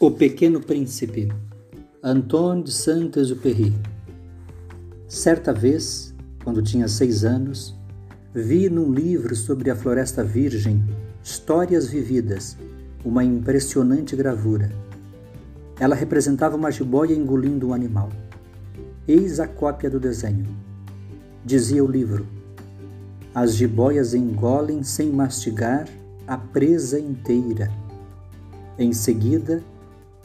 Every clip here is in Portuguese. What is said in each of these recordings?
O Pequeno Príncipe, Antoine de Saint-Exupéry. Certa vez, quando tinha seis anos, vi num livro sobre a Floresta Virgem Histórias Vividas, uma impressionante gravura. Ela representava uma jiboia engolindo um animal. Eis a cópia do desenho. Dizia o livro: As jiboias engolem sem mastigar a presa inteira. Em seguida,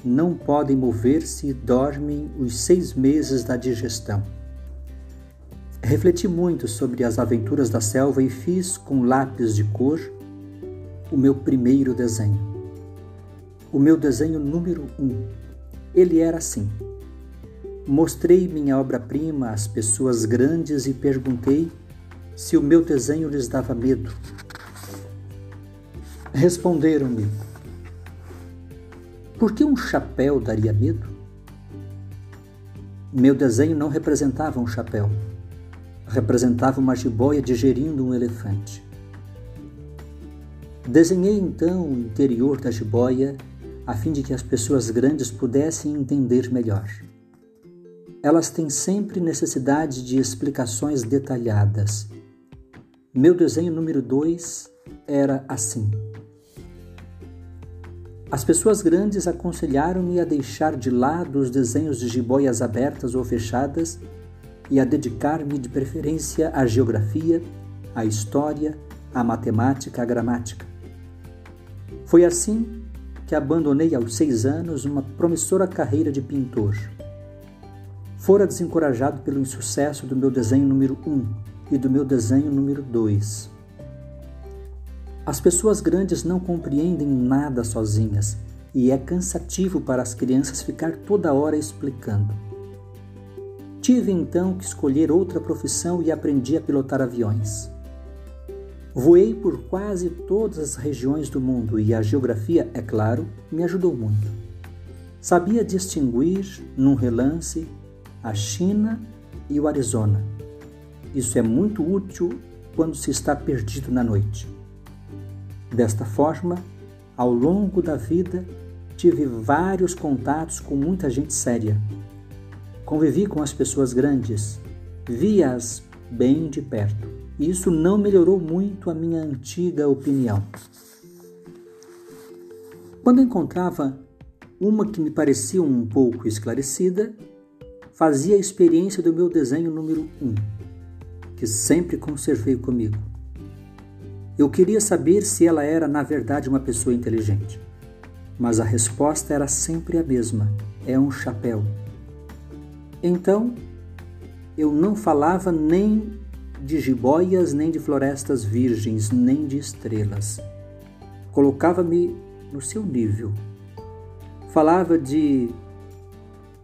não podem mover-se e dormem os seis meses da digestão. Refleti muito sobre as aventuras da selva e fiz com lápis de cor o meu primeiro desenho. O meu desenho número um. Ele era assim. Mostrei minha obra-prima às pessoas grandes e perguntei se o meu desenho lhes dava medo. Responderam-me: por que um chapéu daria medo? Meu desenho não representava um chapéu, representava uma jiboia digerindo um elefante. Desenhei então o interior da jiboia a fim de que as pessoas grandes pudessem entender melhor. Elas têm sempre necessidade de explicações detalhadas. Meu desenho número 2 era assim. As pessoas grandes aconselharam-me a deixar de lado os desenhos de jiboias abertas ou fechadas e a dedicar-me de preferência à geografia, à história, à matemática, à gramática. Foi assim que abandonei aos seis anos uma promissora carreira de pintor. Fora desencorajado pelo insucesso do meu desenho número um e do meu desenho número dois. As pessoas grandes não compreendem nada sozinhas e é cansativo para as crianças ficar toda hora explicando. Tive então que escolher outra profissão e aprendi a pilotar aviões. Voei por quase todas as regiões do mundo e a geografia, é claro, me ajudou muito. Sabia distinguir, num relance, a China e o Arizona. Isso é muito útil quando se está perdido na noite. Desta forma, ao longo da vida, tive vários contatos com muita gente séria. Convivi com as pessoas grandes, vi-as bem de perto. E isso não melhorou muito a minha antiga opinião. Quando encontrava uma que me parecia um pouco esclarecida, fazia a experiência do meu desenho número um, que sempre conservei comigo. Eu queria saber se ela era, na verdade, uma pessoa inteligente. Mas a resposta era sempre a mesma: é um chapéu. Então, eu não falava nem de jiboias, nem de florestas virgens, nem de estrelas. Colocava-me no seu nível. Falava de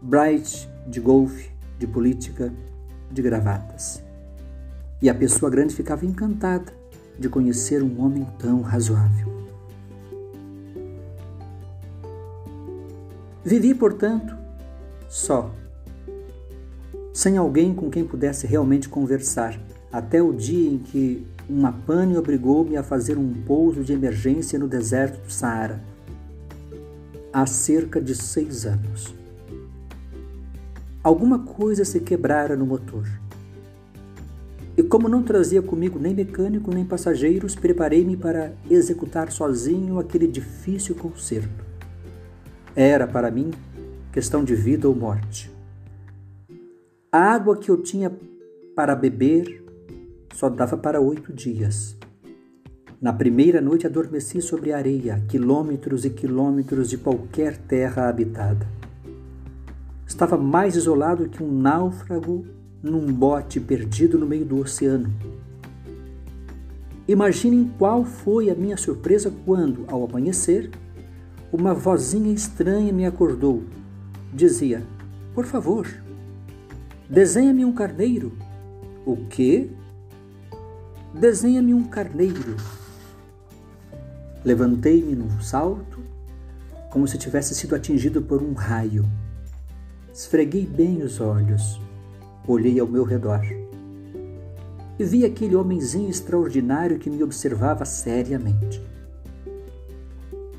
bright, de golfe, de política, de gravatas. E a pessoa grande ficava encantada de conhecer um homem tão razoável. Vivi, portanto, só, sem alguém com quem pudesse realmente conversar, até o dia em que uma pane obrigou-me a fazer um pouso de emergência no deserto do Saara, há cerca de seis anos. Alguma coisa se quebrara no motor. E como não trazia comigo nem mecânico nem passageiros, preparei-me para executar sozinho aquele difícil concerto. Era, para mim, questão de vida ou morte. A água que eu tinha para beber só dava para oito dias. Na primeira noite adormeci sobre a areia, quilômetros e quilômetros de qualquer terra habitada. Estava mais isolado que um náufrago num bote perdido no meio do oceano. Imaginem qual foi a minha surpresa quando, ao amanhecer, uma vozinha estranha me acordou. Dizia: Por favor, desenha-me um carneiro. O quê? Desenha-me um carneiro. Levantei-me num salto, como se tivesse sido atingido por um raio. Esfreguei bem os olhos Olhei ao meu redor e vi aquele homenzinho extraordinário que me observava seriamente.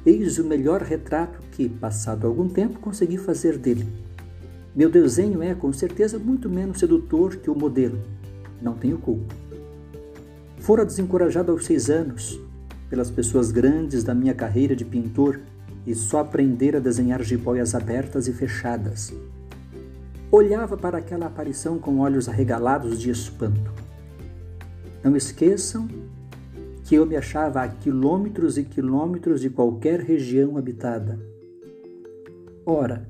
Eis o melhor retrato que passado algum tempo, consegui fazer dele. Meu desenho é, com certeza, muito menos sedutor que o modelo. Não tenho culpa. Fora desencorajado aos seis anos pelas pessoas grandes da minha carreira de pintor e só aprender a desenhar jiboias abertas e fechadas. Olhava para aquela aparição com olhos arregalados de espanto. Não esqueçam que eu me achava a quilômetros e quilômetros de qualquer região habitada. Ora,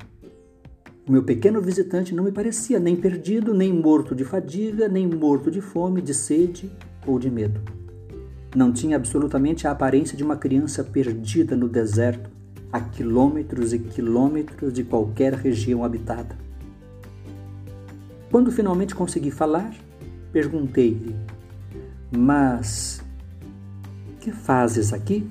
o meu pequeno visitante não me parecia nem perdido, nem morto de fadiga, nem morto de fome, de sede ou de medo. Não tinha absolutamente a aparência de uma criança perdida no deserto, a quilômetros e quilômetros de qualquer região habitada. Quando finalmente consegui falar, perguntei-lhe: Mas que fazes aqui?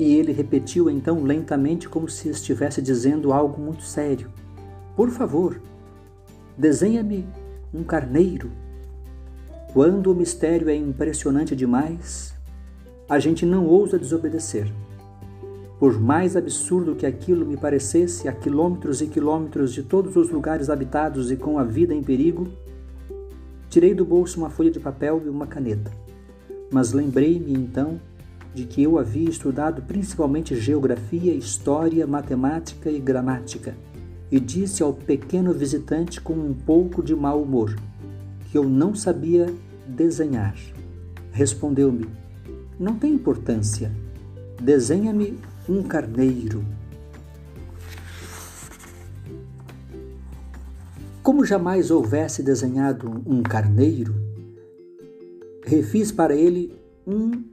E ele repetiu então lentamente, como se estivesse dizendo algo muito sério: Por favor, desenha-me um carneiro. Quando o mistério é impressionante demais, a gente não ousa desobedecer. Por mais absurdo que aquilo me parecesse, a quilômetros e quilômetros de todos os lugares habitados e com a vida em perigo, tirei do bolso uma folha de papel e uma caneta. Mas lembrei-me então de que eu havia estudado principalmente geografia, história, matemática e gramática, e disse ao pequeno visitante com um pouco de mau humor que eu não sabia desenhar. Respondeu-me: Não tem importância. Desenha-me um carneiro. Como jamais houvesse desenhado um carneiro, refiz para ele um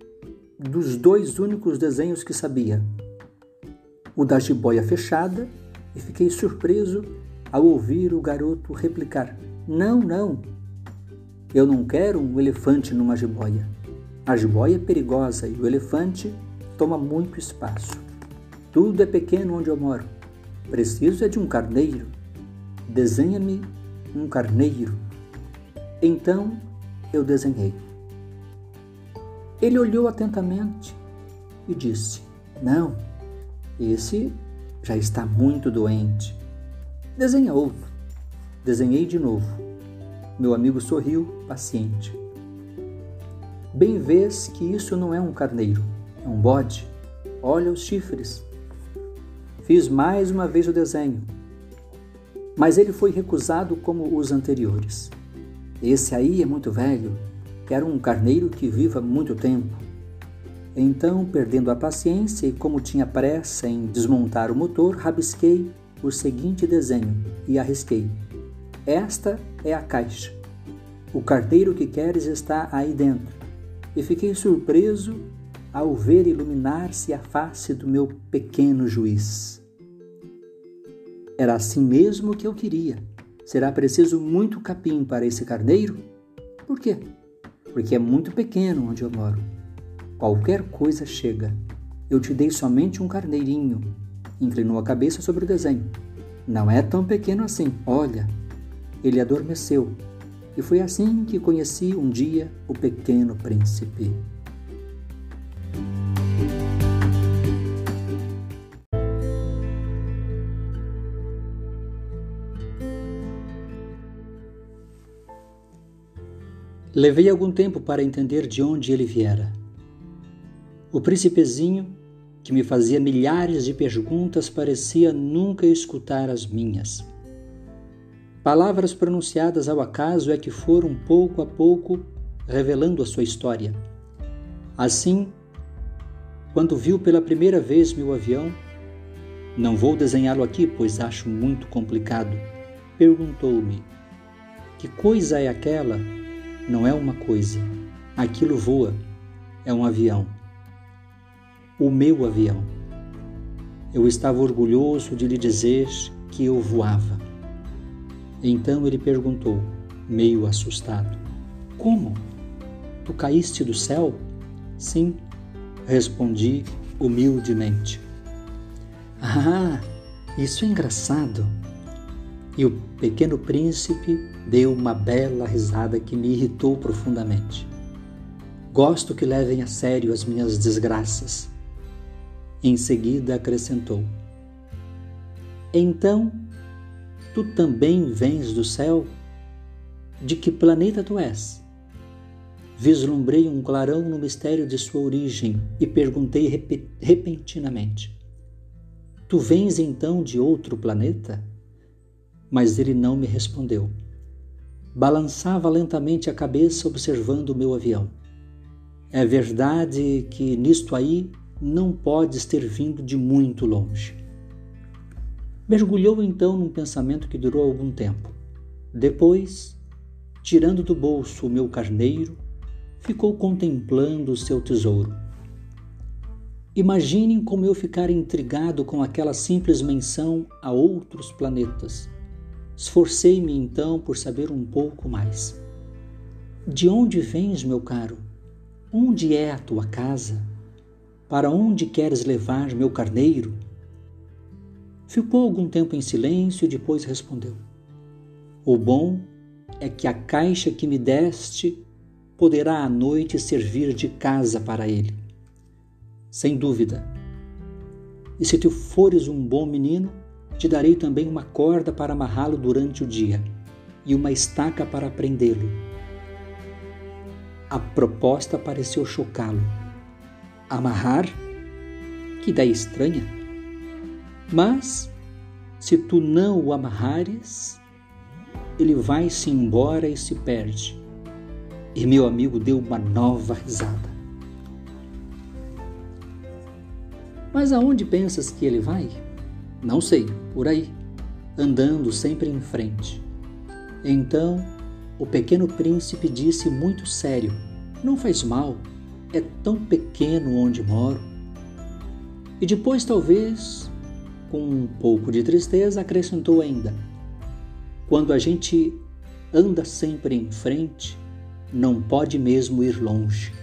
dos dois únicos desenhos que sabia, o da jiboia fechada, e fiquei surpreso ao ouvir o garoto replicar: Não, não, eu não quero um elefante numa jiboia. A jiboia é perigosa e o elefante toma muito espaço. Tudo é pequeno onde eu moro. Preciso é de um carneiro. Desenha-me um carneiro. Então eu desenhei. Ele olhou atentamente e disse: Não, esse já está muito doente. Desenha outro. Desenhei de novo. Meu amigo sorriu, paciente. Bem vês que isso não é um carneiro, é um bode. Olha os chifres. Fiz mais uma vez o desenho, mas ele foi recusado como os anteriores. Esse aí é muito velho, Quero um carneiro que viva muito tempo. Então, perdendo a paciência e como tinha pressa em desmontar o motor, rabisquei o seguinte desenho e arrisquei. Esta é a caixa. O carteiro que queres está aí dentro. E fiquei surpreso ao ver iluminar-se a face do meu pequeno juiz. Era assim mesmo que eu queria. Será preciso muito capim para esse carneiro? Por quê? porque é muito pequeno onde eu moro. Qualquer coisa chega. Eu te dei somente um carneirinho. Inclinou a cabeça sobre o desenho. Não é tão pequeno assim, olha. Ele adormeceu. E foi assim que conheci um dia o pequeno príncipe. Levei algum tempo para entender de onde ele viera. O príncipezinho, que me fazia milhares de perguntas, parecia nunca escutar as minhas. Palavras pronunciadas ao acaso é que foram pouco a pouco revelando a sua história. Assim, quando viu pela primeira vez meu avião, não vou desenhá-lo aqui, pois acho muito complicado, perguntou-me: Que coisa é aquela não é uma coisa. Aquilo voa. É um avião. O meu avião. Eu estava orgulhoso de lhe dizer que eu voava. Então ele perguntou, meio assustado: Como? Tu caíste do céu? Sim, respondi humildemente. Ah, isso é engraçado. E o pequeno príncipe deu uma bela risada que me irritou profundamente. Gosto que levem a sério as minhas desgraças. Em seguida acrescentou: Então, tu também vens do céu? De que planeta tu és? Vislumbrei um clarão no mistério de sua origem e perguntei rep repentinamente: Tu vens então de outro planeta? Mas ele não me respondeu. Balançava lentamente a cabeça observando o meu avião. É verdade que nisto aí não podes ter vindo de muito longe. Mergulhou então num pensamento que durou algum tempo. Depois, tirando do bolso o meu carneiro, ficou contemplando o seu tesouro. Imaginem como eu ficara intrigado com aquela simples menção a outros planetas. Esforcei-me então por saber um pouco mais. De onde vens, meu caro? Onde é a tua casa? Para onde queres levar meu carneiro? Ficou algum tempo em silêncio e depois respondeu: O bom é que a caixa que me deste poderá à noite servir de casa para ele. Sem dúvida. E se tu fores um bom menino, te darei também uma corda para amarrá-lo durante o dia e uma estaca para prendê-lo. A proposta pareceu chocá-lo. Amarrar? Que ideia estranha! Mas, se tu não o amarrares, ele vai-se embora e se perde. E meu amigo deu uma nova risada. Mas aonde pensas que ele vai? Não sei, por aí, andando sempre em frente. Então, o pequeno príncipe disse muito sério: Não faz mal, é tão pequeno onde moro. E depois, talvez, com um pouco de tristeza, acrescentou ainda: Quando a gente anda sempre em frente, não pode mesmo ir longe.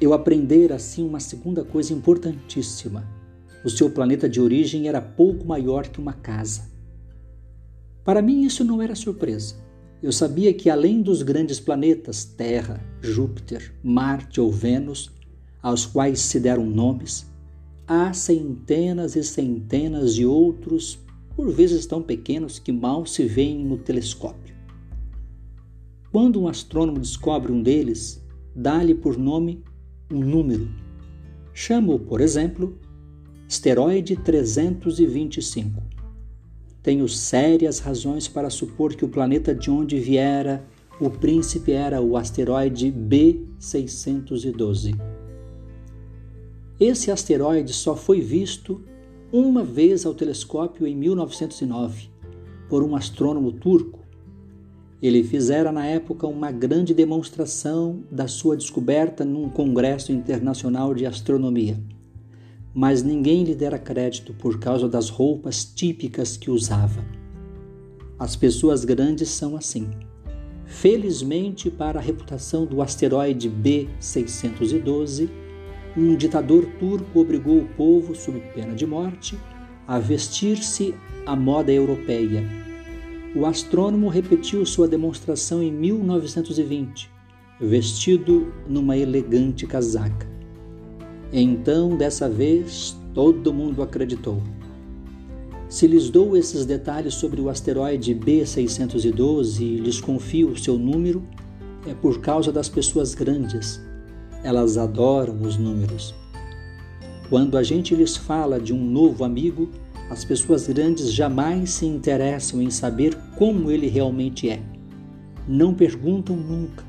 Eu aprender assim uma segunda coisa importantíssima. O seu planeta de origem era pouco maior que uma casa. Para mim isso não era surpresa. Eu sabia que além dos grandes planetas Terra, Júpiter, Marte ou Vênus, aos quais se deram nomes, há centenas e centenas de outros, por vezes tão pequenos que mal se veem no telescópio. Quando um astrônomo descobre um deles, dá-lhe por nome um número. Chamo-o, por exemplo, asteroide 325. Tenho sérias razões para supor que o planeta de onde viera o príncipe era o asteroide B612. Esse asteroide só foi visto uma vez ao telescópio em 1909 por um astrônomo turco. Ele fizera na época uma grande demonstração da sua descoberta num congresso internacional de astronomia. Mas ninguém lhe dera crédito por causa das roupas típicas que usava. As pessoas grandes são assim. Felizmente para a reputação do asteroide B612, um ditador turco obrigou o povo, sob pena de morte, a vestir-se à moda europeia. O astrônomo repetiu sua demonstração em 1920, vestido numa elegante casaca. Então, dessa vez, todo mundo acreditou. Se lhes dou esses detalhes sobre o asteroide B612 e lhes confio o seu número, é por causa das pessoas grandes elas adoram os números. Quando a gente lhes fala de um novo amigo, as pessoas grandes jamais se interessam em saber como ele realmente é. Não perguntam nunca.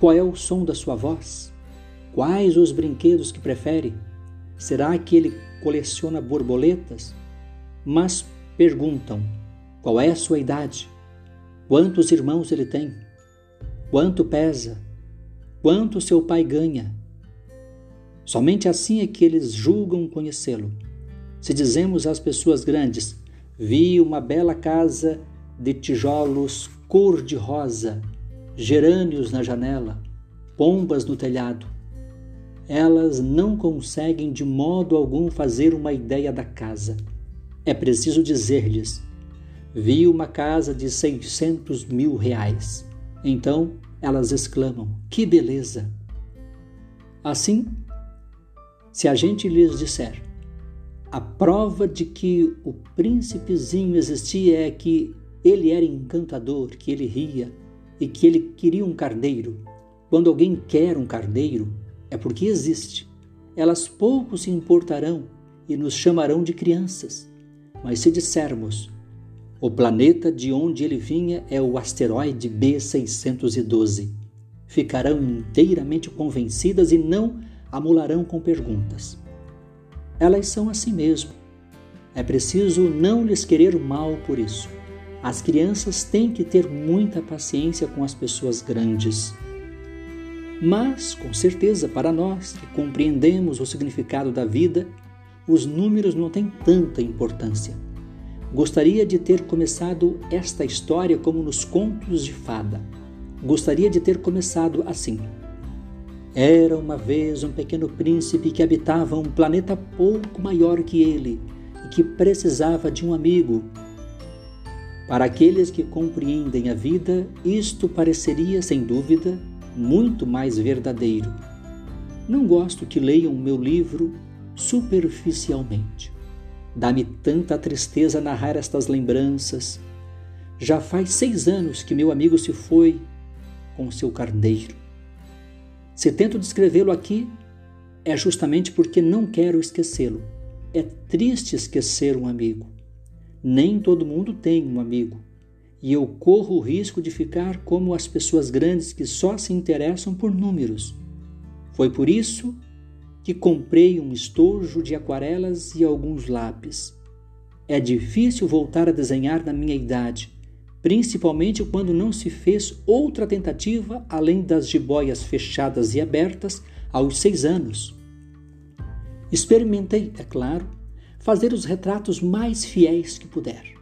Qual é o som da sua voz? Quais os brinquedos que prefere? Será que ele coleciona borboletas? Mas perguntam: qual é a sua idade? Quantos irmãos ele tem? Quanto pesa? quanto seu pai ganha. Somente assim é que eles julgam conhecê-lo. Se dizemos às pessoas grandes, vi uma bela casa de tijolos cor-de-rosa, gerânios na janela, pombas no telhado, elas não conseguem de modo algum fazer uma ideia da casa. É preciso dizer-lhes: vi uma casa de seiscentos mil reais. Então elas exclamam: Que beleza! Assim, Se a gente lhes disser a prova de que o príncipezinho existia é que ele era encantador, que ele ria e que ele queria um carneiro. Quando alguém quer um carneiro, é porque existe. Elas pouco se importarão e nos chamarão de crianças. Mas se dissermos, o planeta de onde ele vinha é o asteroide B612, ficarão inteiramente convencidas e não amularão com perguntas. Elas são assim mesmo. É preciso não lhes querer mal por isso. As crianças têm que ter muita paciência com as pessoas grandes. Mas, com certeza, para nós que compreendemos o significado da vida, os números não têm tanta importância. Gostaria de ter começado esta história como nos contos de fada. Gostaria de ter começado assim. Era uma vez um pequeno príncipe que habitava um planeta pouco maior que ele e que precisava de um amigo. Para aqueles que compreendem a vida, isto pareceria, sem dúvida, muito mais verdadeiro. Não gosto que leiam meu livro superficialmente. Dá-me tanta tristeza narrar estas lembranças. Já faz seis anos que meu amigo se foi com seu carneiro. Se tento descrevê-lo aqui, é justamente porque não quero esquecê-lo. É triste esquecer um amigo. Nem todo mundo tem um amigo. E eu corro o risco de ficar como as pessoas grandes que só se interessam por números. Foi por isso que comprei um estojo de aquarelas e alguns lápis. É difícil voltar a desenhar na minha idade principalmente quando não se fez outra tentativa além das jiboias fechadas e abertas aos seis anos. Experimentei, é claro, fazer os retratos mais fiéis que puder.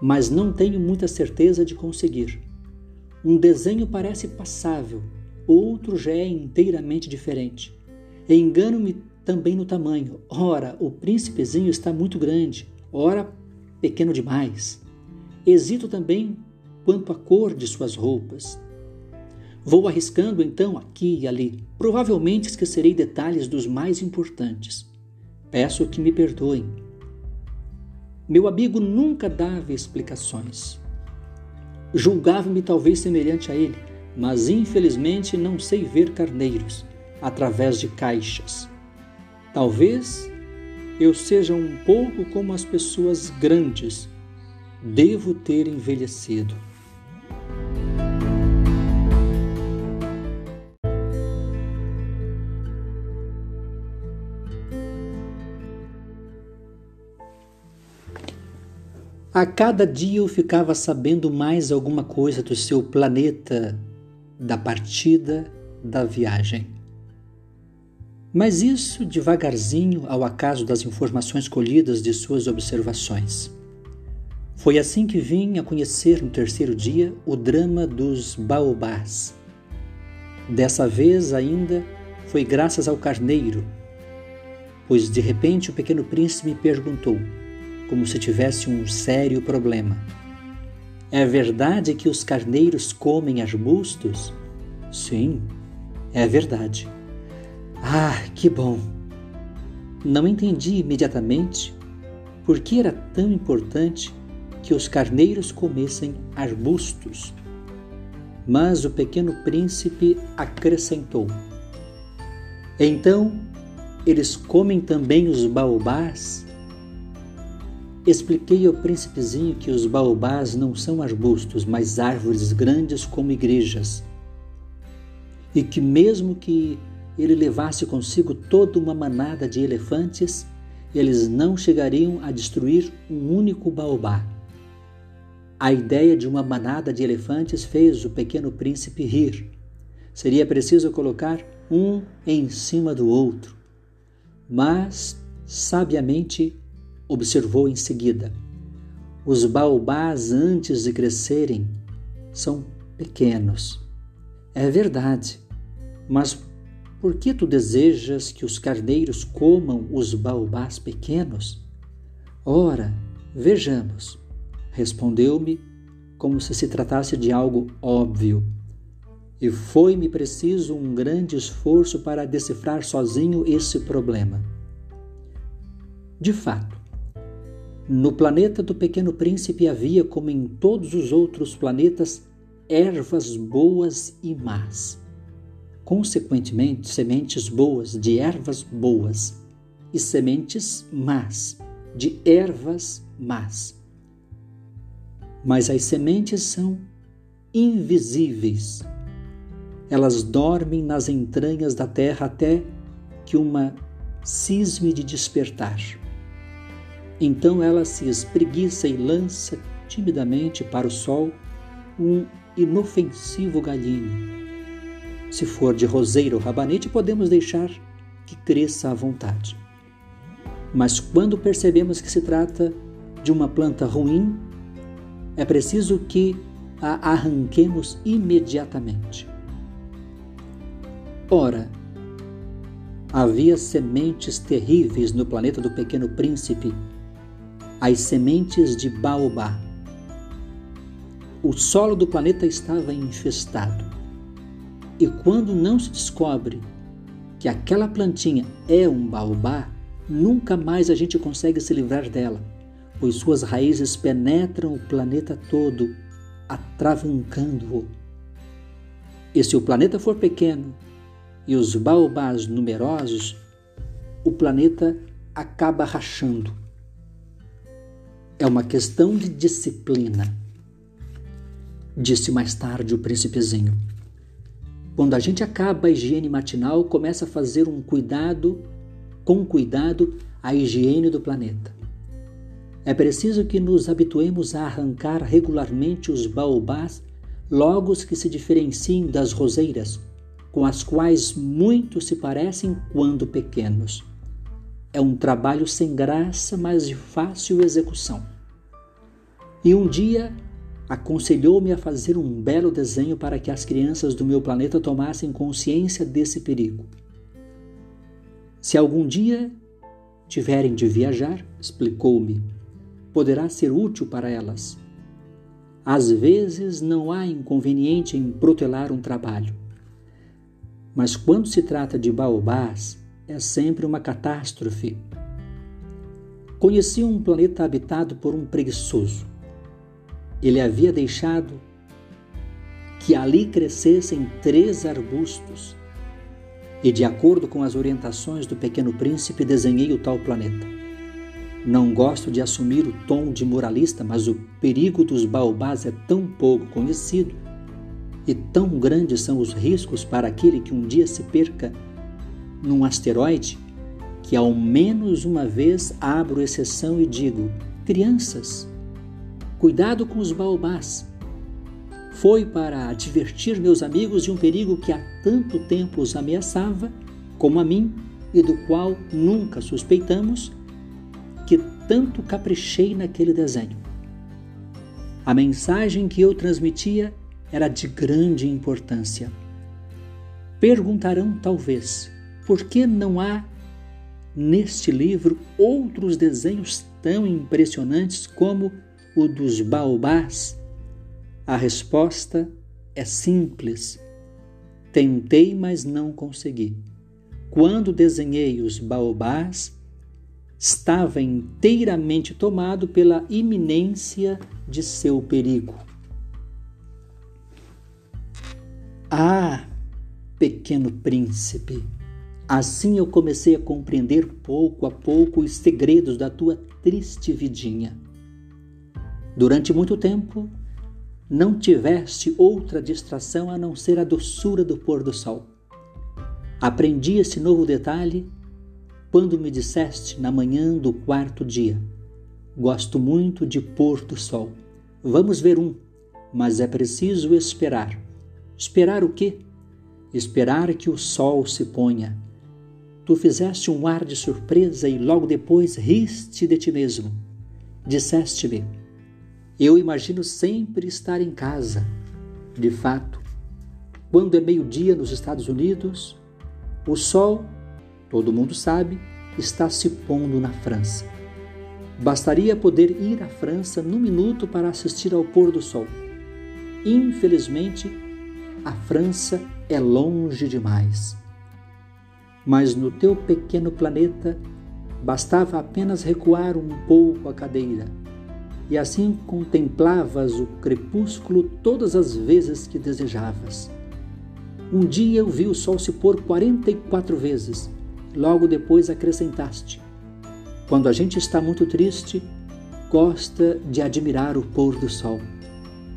Mas não tenho muita certeza de conseguir. Um desenho parece passável, outro já é inteiramente diferente. Engano-me também no tamanho. Ora, o príncipezinho está muito grande, ora, pequeno demais. Hesito também quanto à cor de suas roupas. Vou arriscando então aqui e ali. Provavelmente esquecerei detalhes dos mais importantes. Peço que me perdoem. Meu amigo nunca dava explicações. Julgava-me talvez semelhante a ele, mas infelizmente não sei ver carneiros através de caixas. Talvez eu seja um pouco como as pessoas grandes devo ter envelhecido. A cada dia eu ficava sabendo mais alguma coisa do seu planeta, da partida, da viagem. Mas isso devagarzinho ao acaso das informações colhidas de suas observações. Foi assim que vim a conhecer no terceiro dia o drama dos baobás. Dessa vez ainda foi graças ao carneiro, pois de repente o pequeno príncipe me perguntou, como se tivesse um sério problema: É verdade que os carneiros comem arbustos? Sim, é verdade. Ah, que bom! Não entendi imediatamente por que era tão importante que os carneiros comessem arbustos. Mas o pequeno príncipe acrescentou: Então eles comem também os baobás? Expliquei ao príncipezinho que os baobás não são arbustos, mas árvores grandes como igrejas. E que, mesmo que ele levasse consigo toda uma manada de elefantes, eles não chegariam a destruir um único baobá. A ideia de uma manada de elefantes fez o pequeno príncipe rir. Seria preciso colocar um em cima do outro. Mas, sabiamente, observou em seguida: os baobás, antes de crescerem, são pequenos. É verdade, mas por que tu desejas que os carneiros comam os baobás pequenos? Ora, vejamos. Respondeu-me como se se tratasse de algo óbvio. e foi-me preciso um grande esforço para decifrar sozinho esse problema. De fato, no planeta do Pequeno Príncipe havia, como em todos os outros planetas, ervas boas e más. Consequentemente, sementes boas de ervas boas e sementes más de ervas más. Mas as sementes são invisíveis. Elas dormem nas entranhas da terra até que uma cisme de despertar. Então ela se espreguiça e lança timidamente para o sol um inofensivo galhinho. Se for de roseiro ou rabanete, podemos deixar que cresça à vontade. Mas quando percebemos que se trata de uma planta ruim, é preciso que a arranquemos imediatamente. Ora, havia sementes terríveis no planeta do Pequeno Príncipe, as sementes de baobá. O solo do planeta estava infestado. E quando não se descobre que aquela plantinha é um baobá, nunca mais a gente consegue se livrar dela, pois suas raízes penetram o planeta todo, atravancando-o. E se o planeta for pequeno e os baobás numerosos, o planeta acaba rachando. É uma questão de disciplina, disse mais tarde o príncipezinho. Quando a gente acaba a higiene matinal, começa a fazer um cuidado com cuidado a higiene do planeta. É preciso que nos habituemos a arrancar regularmente os baobás logo que se diferenciem das roseiras, com as quais muito se parecem quando pequenos. É um trabalho sem graça, mas de fácil execução. E um dia aconselhou-me a fazer um belo desenho para que as crianças do meu planeta tomassem consciência desse perigo. Se algum dia tiverem de viajar, explicou-me, poderá ser útil para elas. Às vezes não há inconveniente em protelar um trabalho. Mas quando se trata de baobás, é sempre uma catástrofe. Conheci um planeta habitado por um preguiçoso. Ele havia deixado que ali crescessem três arbustos e, de acordo com as orientações do Pequeno Príncipe, desenhei o tal planeta. Não gosto de assumir o tom de moralista, mas o perigo dos baobás é tão pouco conhecido e tão grandes são os riscos para aquele que um dia se perca num asteroide que ao menos uma vez abro exceção e digo: crianças, cuidado com os baobás foi para advertir meus amigos de um perigo que há tanto tempo os ameaçava, como a mim, e do qual nunca suspeitamos, que tanto caprichei naquele desenho. A mensagem que eu transmitia era de grande importância. Perguntarão, talvez, por que não há neste livro outros desenhos tão impressionantes como o dos baobás a resposta é simples. Tentei, mas não consegui. Quando desenhei os baobás, estava inteiramente tomado pela iminência de seu perigo. Ah, pequeno príncipe, assim eu comecei a compreender pouco a pouco os segredos da tua triste vidinha. Durante muito tempo, não tiveste outra distração a não ser a doçura do pôr do sol. Aprendi esse novo detalhe quando me disseste na manhã do quarto dia: Gosto muito de pôr do sol. Vamos ver um, mas é preciso esperar. Esperar o quê? Esperar que o sol se ponha. Tu fizeste um ar de surpresa e logo depois riste de ti mesmo. Disseste-me: eu imagino sempre estar em casa. De fato, quando é meio-dia nos Estados Unidos, o sol, todo mundo sabe, está se pondo na França. Bastaria poder ir à França num minuto para assistir ao pôr do sol. Infelizmente, a França é longe demais. Mas no teu pequeno planeta bastava apenas recuar um pouco a cadeira, e assim contemplavas o crepúsculo todas as vezes que desejavas. Um dia eu vi o sol se pôr 44 vezes, logo depois acrescentaste: Quando a gente está muito triste, gosta de admirar o pôr do sol.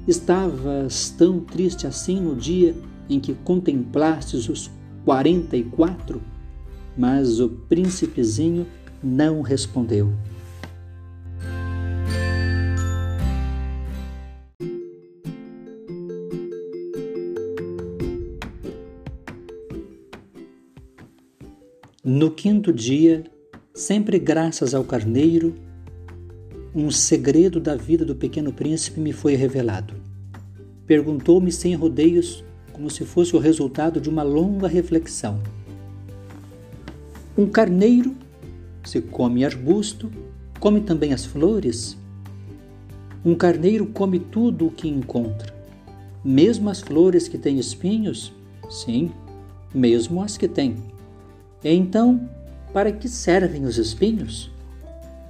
Estavas tão triste assim no dia em que contemplastes os quarenta e quatro? Mas o príncipezinho não respondeu. No quinto dia, sempre graças ao carneiro, um segredo da vida do pequeno príncipe me foi revelado. Perguntou-me sem rodeios, como se fosse o resultado de uma longa reflexão. Um carneiro, se come arbusto, come também as flores? Um carneiro come tudo o que encontra, mesmo as flores que têm espinhos? Sim, mesmo as que têm. Então, para que servem os espinhos?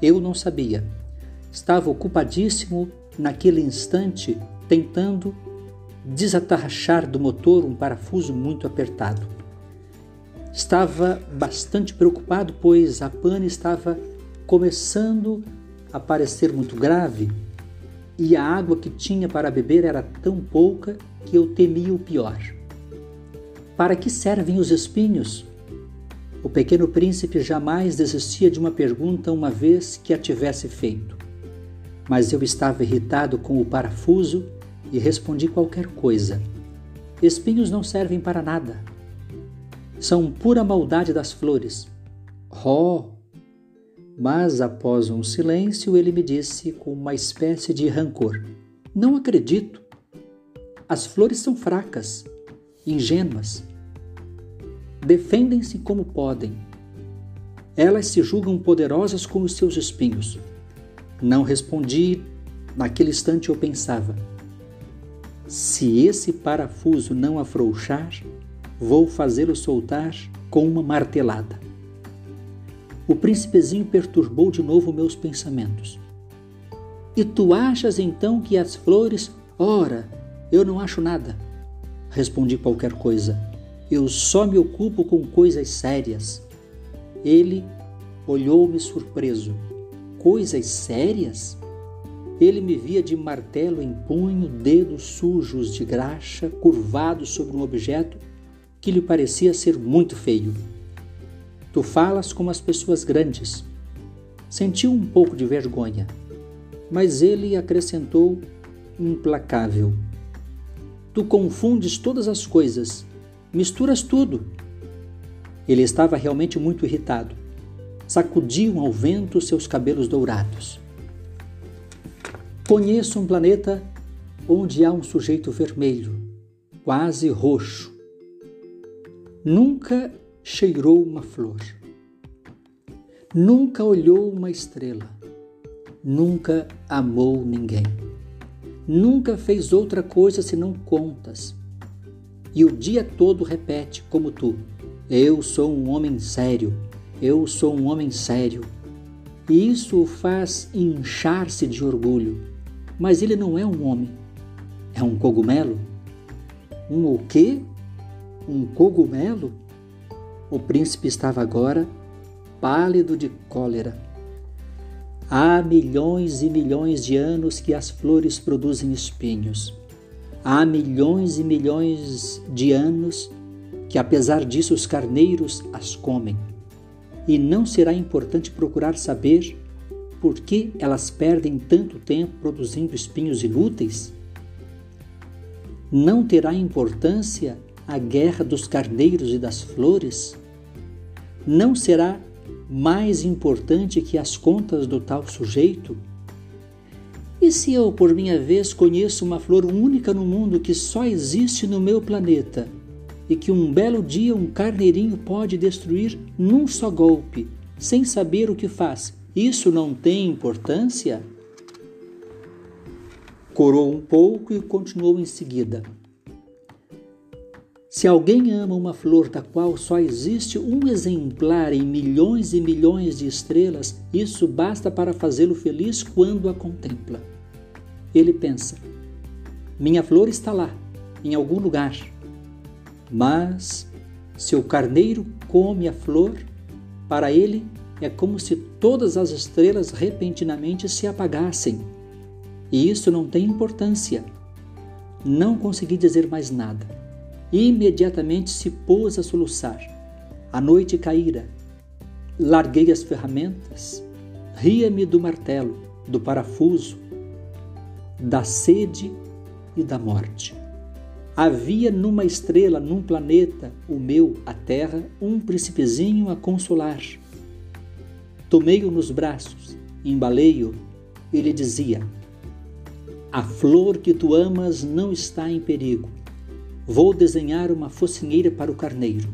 Eu não sabia estava ocupadíssimo naquele instante tentando desatarrachar do motor um parafuso muito apertado. Estava bastante preocupado, pois a pane estava começando a parecer muito grave e a água que tinha para beber era tão pouca que eu temia o pior. Para que servem os espinhos? O pequeno príncipe jamais desistia de uma pergunta uma vez que a tivesse feito mas eu estava irritado com o parafuso e respondi qualquer coisa. Espinhos não servem para nada. São pura maldade das flores. Oh! Mas após um silêncio, ele me disse com uma espécie de rancor: Não acredito. As flores são fracas, ingênuas. Defendem-se como podem. Elas se julgam poderosas com os seus espinhos. Não respondi. Naquele instante eu pensava: se esse parafuso não afrouxar, vou fazê-lo soltar com uma martelada. O príncipezinho perturbou de novo meus pensamentos. E tu achas então que as flores. Ora, eu não acho nada. Respondi qualquer coisa. Eu só me ocupo com coisas sérias. Ele olhou-me surpreso coisas sérias? Ele me via de martelo em punho, dedos sujos de graxa, curvados sobre um objeto que lhe parecia ser muito feio. Tu falas como as pessoas grandes. Sentiu um pouco de vergonha, mas ele acrescentou implacável. Tu confundes todas as coisas, misturas tudo. Ele estava realmente muito irritado sacudiam ao vento seus cabelos dourados. Conheço um planeta onde há um sujeito vermelho, quase roxo. Nunca cheirou uma flor. Nunca olhou uma estrela. Nunca amou ninguém. Nunca fez outra coisa senão contas. E o dia todo repete, como tu: Eu sou um homem sério eu sou um homem sério. E isso o faz inchar-se de orgulho. Mas ele não é um homem. É um cogumelo? Um o quê? Um cogumelo? O príncipe estava agora pálido de cólera. Há milhões e milhões de anos que as flores produzem espinhos. Há milhões e milhões de anos que, apesar disso, os carneiros as comem e não será importante procurar saber por que elas perdem tanto tempo produzindo espinhos inúteis? Não terá importância a guerra dos carneiros e das flores? Não será mais importante que as contas do tal sujeito? E se eu, por minha vez, conheço uma flor única no mundo que só existe no meu planeta e que um belo dia um carneirinho pode destruir num só golpe, sem saber o que faz. Isso não tem importância? Corou um pouco e continuou em seguida. Se alguém ama uma flor da qual só existe um exemplar em milhões e milhões de estrelas, isso basta para fazê-lo feliz quando a contempla. Ele pensa: minha flor está lá, em algum lugar. Mas se o carneiro come a flor, para ele é como se todas as estrelas repentinamente se apagassem. E isso não tem importância. Não consegui dizer mais nada imediatamente se pôs a soluçar. A noite caíra. Larguei as ferramentas, ria-me do martelo, do parafuso, da sede e da morte. Havia numa estrela, num planeta, o meu, a Terra, um príncipezinho a consolar. Tomei-o nos braços, embalei-o e lhe dizia: A flor que tu amas não está em perigo. Vou desenhar uma focinheira para o carneiro,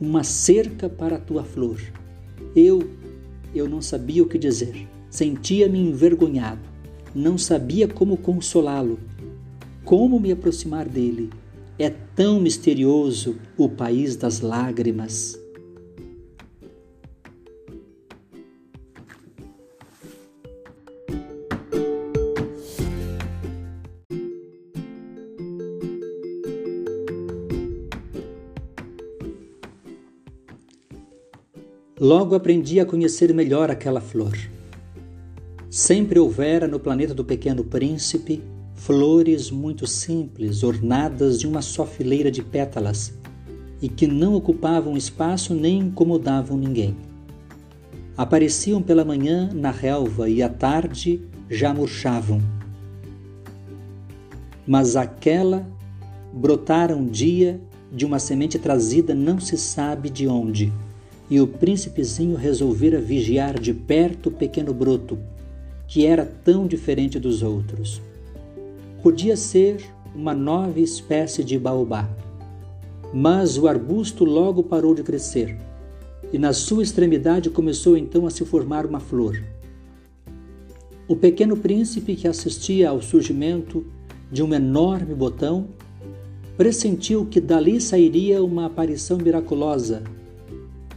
uma cerca para a tua flor. Eu, eu não sabia o que dizer. Sentia-me envergonhado. Não sabia como consolá-lo, como me aproximar dele. É tão misterioso o país das lágrimas. Logo aprendi a conhecer melhor aquela flor. Sempre houvera no planeta do Pequeno Príncipe flores muito simples, ornadas de uma só fileira de pétalas e que não ocupavam espaço nem incomodavam ninguém. Apareciam pela manhã na relva e à tarde já murchavam. Mas aquela brotara um dia de uma semente trazida não se sabe de onde e o príncipezinho resolvera vigiar de perto o pequeno broto, que era tão diferente dos outros. Podia ser uma nova espécie de baobá. Mas o arbusto logo parou de crescer, e na sua extremidade começou então a se formar uma flor. O pequeno príncipe que assistia ao surgimento de um enorme botão pressentiu que dali sairia uma aparição miraculosa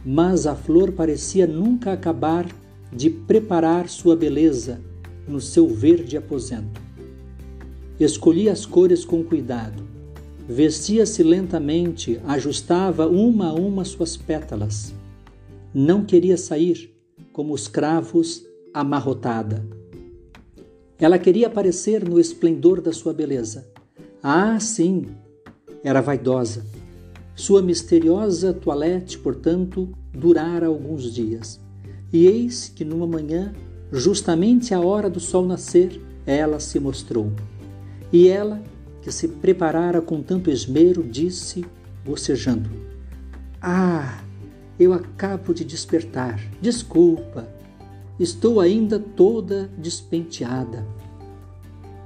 mas a flor parecia nunca acabar de preparar sua beleza no seu verde aposento. Escolhia as cores com cuidado, vestia-se lentamente, ajustava uma a uma suas pétalas. Não queria sair como os cravos amarrotada. Ela queria aparecer no esplendor da sua beleza. Ah, sim, era vaidosa sua misteriosa toilette, portanto, durara alguns dias. E eis que numa manhã, justamente à hora do sol nascer, ela se mostrou. E ela, que se preparara com tanto esmero, disse, bocejando: Ah, eu acabo de despertar. Desculpa, estou ainda toda despenteada.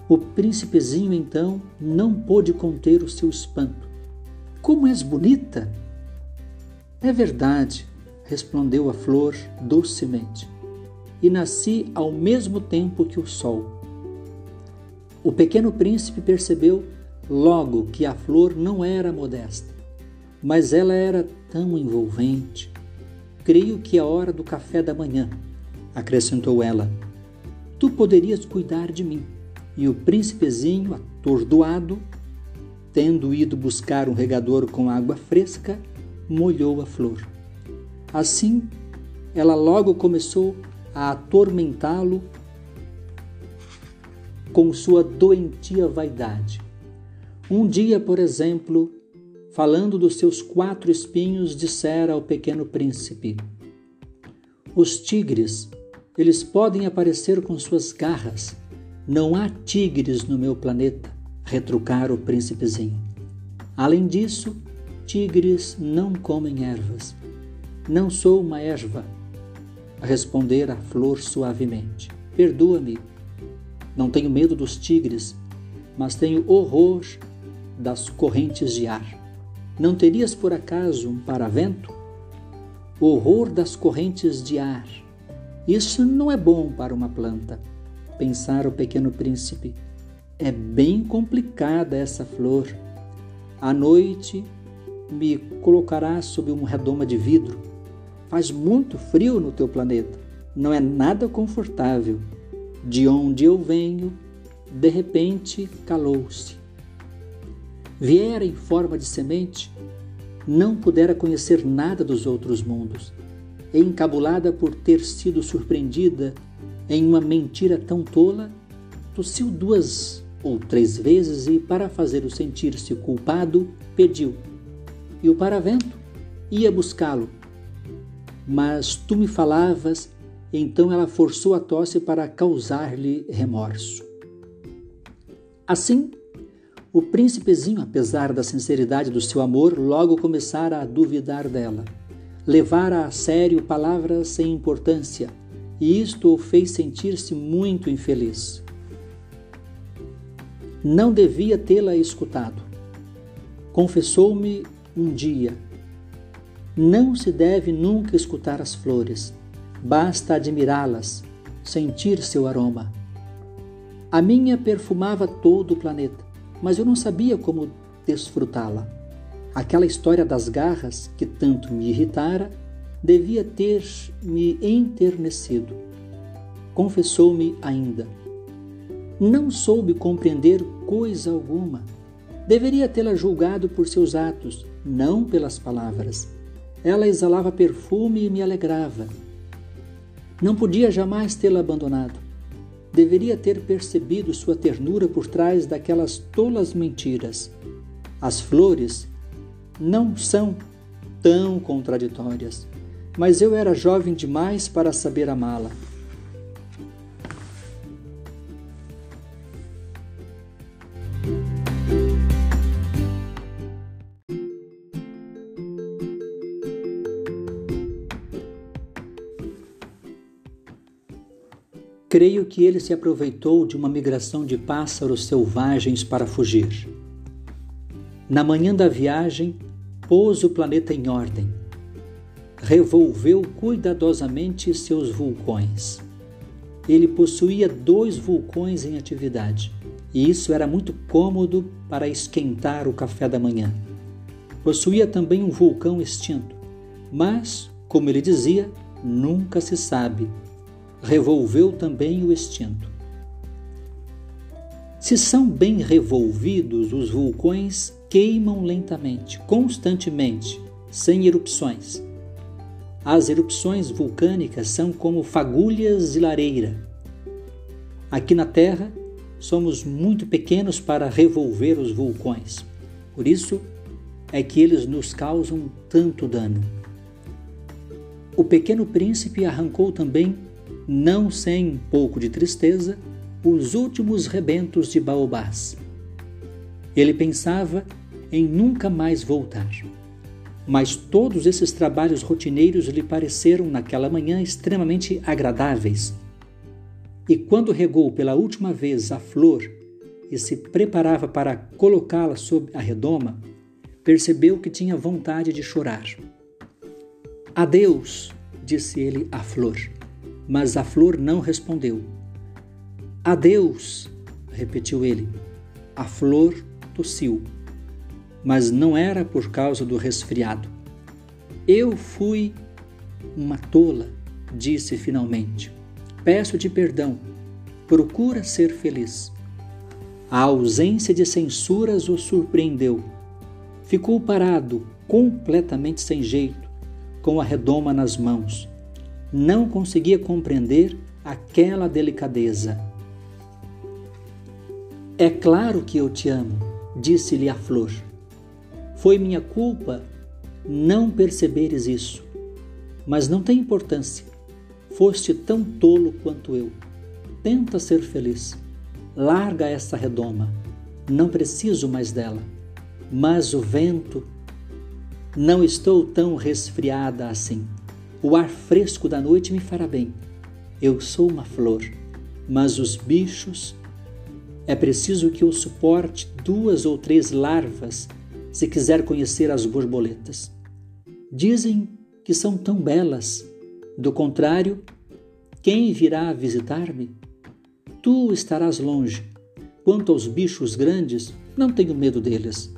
O príncipezinho então não pôde conter o seu espanto como és bonita! É verdade, respondeu a flor docemente, e nasci ao mesmo tempo que o sol. O pequeno príncipe percebeu logo que a flor não era modesta, mas ela era tão envolvente. Creio que é hora do café da manhã, acrescentou ela. Tu poderias cuidar de mim. E o príncipezinho, atordoado, Tendo ido buscar um regador com água fresca, molhou a flor. Assim, ela logo começou a atormentá-lo com sua doentia vaidade. Um dia, por exemplo, falando dos seus quatro espinhos, dissera ao pequeno príncipe: Os tigres, eles podem aparecer com suas garras. Não há tigres no meu planeta retrucar o príncipezinho. Além disso, tigres não comem ervas. Não sou uma erva, responder a flor suavemente. Perdoa-me. Não tenho medo dos tigres, mas tenho horror das correntes de ar. Não terias por acaso um paravento? Horror das correntes de ar. Isso não é bom para uma planta, pensara o pequeno príncipe. É bem complicada essa flor. À noite, me colocará sob uma redoma de vidro. Faz muito frio no teu planeta. Não é nada confortável. De onde eu venho, de repente calou-se. Viera em forma de semente, não pudera conhecer nada dos outros mundos. Encabulada por ter sido surpreendida em uma mentira tão tola, tossiu duas ou três vezes e, para fazer-o sentir-se culpado, pediu. E o paravento ia buscá-lo. Mas tu me falavas, então ela forçou a tosse para causar-lhe remorso. Assim, o príncipezinho, apesar da sinceridade do seu amor, logo começara a duvidar dela. Levara a sério palavras sem importância, e isto o fez sentir-se muito infeliz. Não devia tê-la escutado. Confessou-me um dia: Não se deve nunca escutar as flores, basta admirá-las, sentir seu aroma. A minha perfumava todo o planeta, mas eu não sabia como desfrutá-la. Aquela história das garras, que tanto me irritara, devia ter me enternecido. Confessou-me ainda: não soube compreender coisa alguma. Deveria tê-la julgado por seus atos, não pelas palavras. Ela exalava perfume e me alegrava. Não podia jamais tê-la abandonado. Deveria ter percebido sua ternura por trás daquelas tolas mentiras. As flores não são tão contraditórias, mas eu era jovem demais para saber amá-la. Creio que ele se aproveitou de uma migração de pássaros selvagens para fugir. Na manhã da viagem, pôs o planeta em ordem. Revolveu cuidadosamente seus vulcões. Ele possuía dois vulcões em atividade, e isso era muito cômodo para esquentar o café da manhã. Possuía também um vulcão extinto, mas, como ele dizia, nunca se sabe revolveu também o extinto. Se são bem revolvidos, os vulcões queimam lentamente, constantemente, sem erupções. As erupções vulcânicas são como fagulhas de lareira. Aqui na Terra, somos muito pequenos para revolver os vulcões. Por isso é que eles nos causam tanto dano. O pequeno príncipe arrancou também não sem um pouco de tristeza, os últimos rebentos de baobás. Ele pensava em nunca mais voltar. Mas todos esses trabalhos rotineiros lhe pareceram naquela manhã extremamente agradáveis. E quando regou pela última vez a flor e se preparava para colocá-la sob a redoma, percebeu que tinha vontade de chorar. Adeus, disse ele à flor mas a flor não respondeu. Adeus, repetiu ele. A flor tossiu, mas não era por causa do resfriado. Eu fui uma tola, disse finalmente. Peço-te perdão. Procura ser feliz. A ausência de censuras o surpreendeu. Ficou parado, completamente sem jeito, com a redoma nas mãos não conseguia compreender aquela delicadeza. É claro que eu te amo, disse-lhe a flor. Foi minha culpa não perceberes isso, mas não tem importância. Foste tão tolo quanto eu. Tenta ser feliz. Larga essa redoma. Não preciso mais dela. Mas o vento. Não estou tão resfriada assim. O ar fresco da noite me fará bem. Eu sou uma flor, mas os bichos. É preciso que eu suporte duas ou três larvas se quiser conhecer as borboletas. Dizem que são tão belas. Do contrário, quem virá visitar-me? Tu estarás longe. Quanto aos bichos grandes, não tenho medo deles.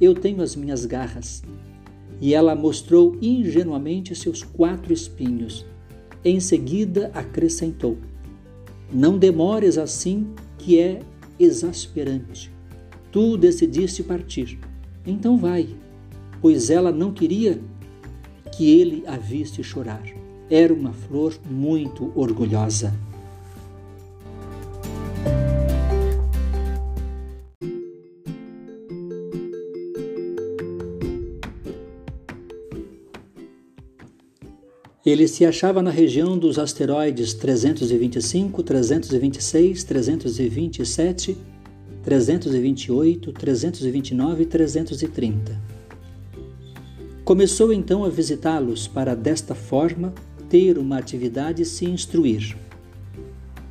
Eu tenho as minhas garras. E ela mostrou ingenuamente seus quatro espinhos. Em seguida acrescentou: Não demores assim, que é exasperante. Tu decidiste partir. Então vai, pois ela não queria que ele a visse chorar. Era uma flor muito orgulhosa. Ele se achava na região dos asteroides 325, 326, 327, 328, 329 e 330. Começou então a visitá-los para desta forma ter uma atividade e se instruir.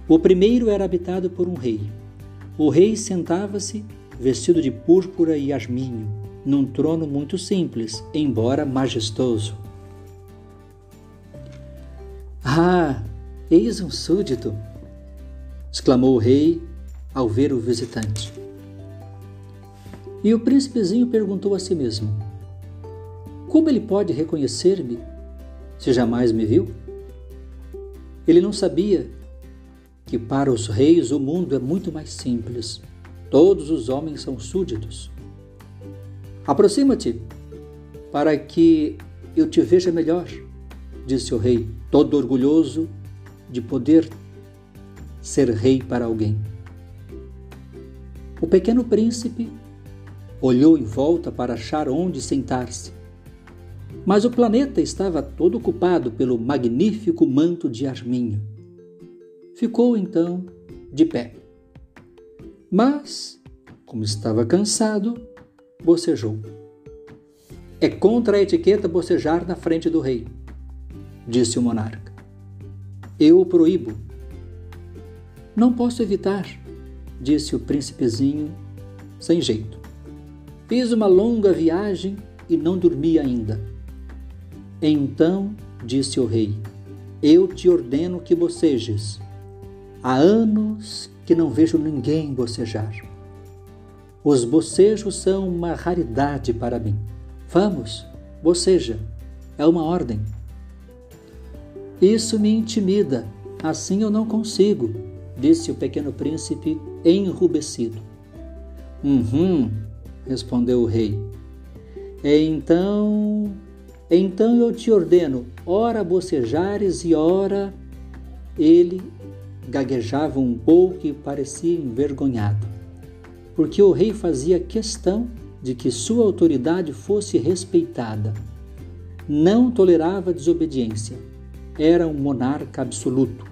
O primeiro era habitado por um rei. O rei sentava-se, vestido de púrpura e asminho, num trono muito simples, embora majestoso. Ah, eis um súdito! exclamou o rei ao ver o visitante. E o príncipezinho perguntou a si mesmo: Como ele pode reconhecer-me se jamais me viu? Ele não sabia que para os reis o mundo é muito mais simples. Todos os homens são súditos. Aproxima-te para que eu te veja melhor, disse o rei, todo orgulhoso de poder ser rei para alguém. O pequeno príncipe olhou em volta para achar onde sentar-se. Mas o planeta estava todo ocupado pelo magnífico manto de arminho. Ficou então de pé. Mas, como estava cansado, bocejou. É contra a etiqueta bocejar na frente do rei disse o monarca. Eu o proíbo. Não posso evitar, disse o príncipezinho, sem jeito. Fiz uma longa viagem e não dormi ainda. Então, disse o rei, eu te ordeno que bocejes. Há anos que não vejo ninguém bocejar. Os bocejos são uma raridade para mim. Vamos, boceja. É uma ordem. Isso me intimida, assim eu não consigo, disse o pequeno príncipe enrubescido. Uhum, respondeu o rei. Então, então eu te ordeno, ora bocejares e ora. Ele gaguejava um pouco e parecia envergonhado, porque o rei fazia questão de que sua autoridade fosse respeitada. Não tolerava desobediência era um monarca absoluto.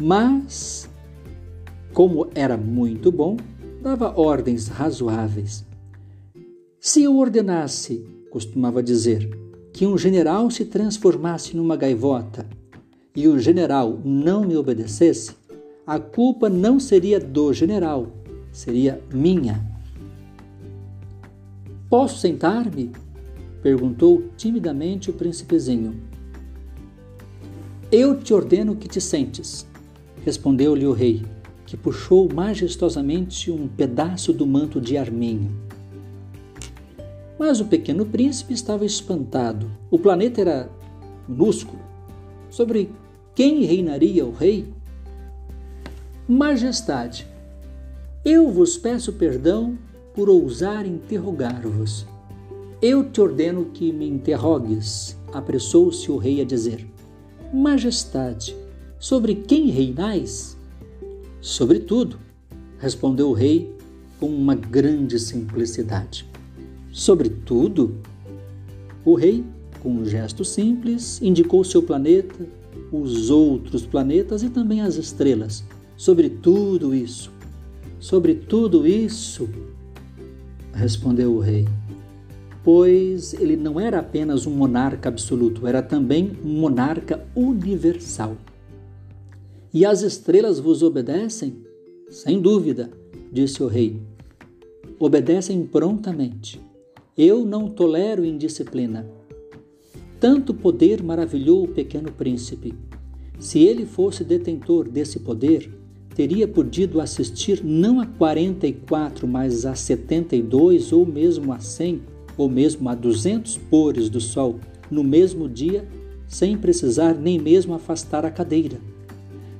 Mas, como era muito bom, dava ordens razoáveis. Se eu ordenasse, costumava dizer, que um general se transformasse numa gaivota e o general não me obedecesse, a culpa não seria do general, seria minha. Posso sentar-me? perguntou timidamente o príncipezinho. Eu te ordeno que te sentes, respondeu-lhe o rei, que puxou majestosamente um pedaço do manto de arminho. Mas o pequeno príncipe estava espantado. O planeta era minúsculo. Sobre quem reinaria o rei? Majestade, eu vos peço perdão por ousar interrogar-vos. Eu te ordeno que me interrogues, apressou-se o rei a dizer. Majestade, sobre quem reinais? Sobre tudo, respondeu o rei com uma grande simplicidade. Sobre tudo? O rei, com um gesto simples, indicou seu planeta, os outros planetas e também as estrelas. Sobre tudo isso. Sobre tudo isso, respondeu o rei pois ele não era apenas um monarca absoluto, era também um monarca universal. E as estrelas vos obedecem? Sem dúvida, disse o rei. Obedecem prontamente. Eu não tolero indisciplina. Tanto poder maravilhou o pequeno príncipe. Se ele fosse detentor desse poder, teria podido assistir não a 44, mas a 72 ou mesmo a 100 ou mesmo a 200 pores do sol no mesmo dia, sem precisar nem mesmo afastar a cadeira.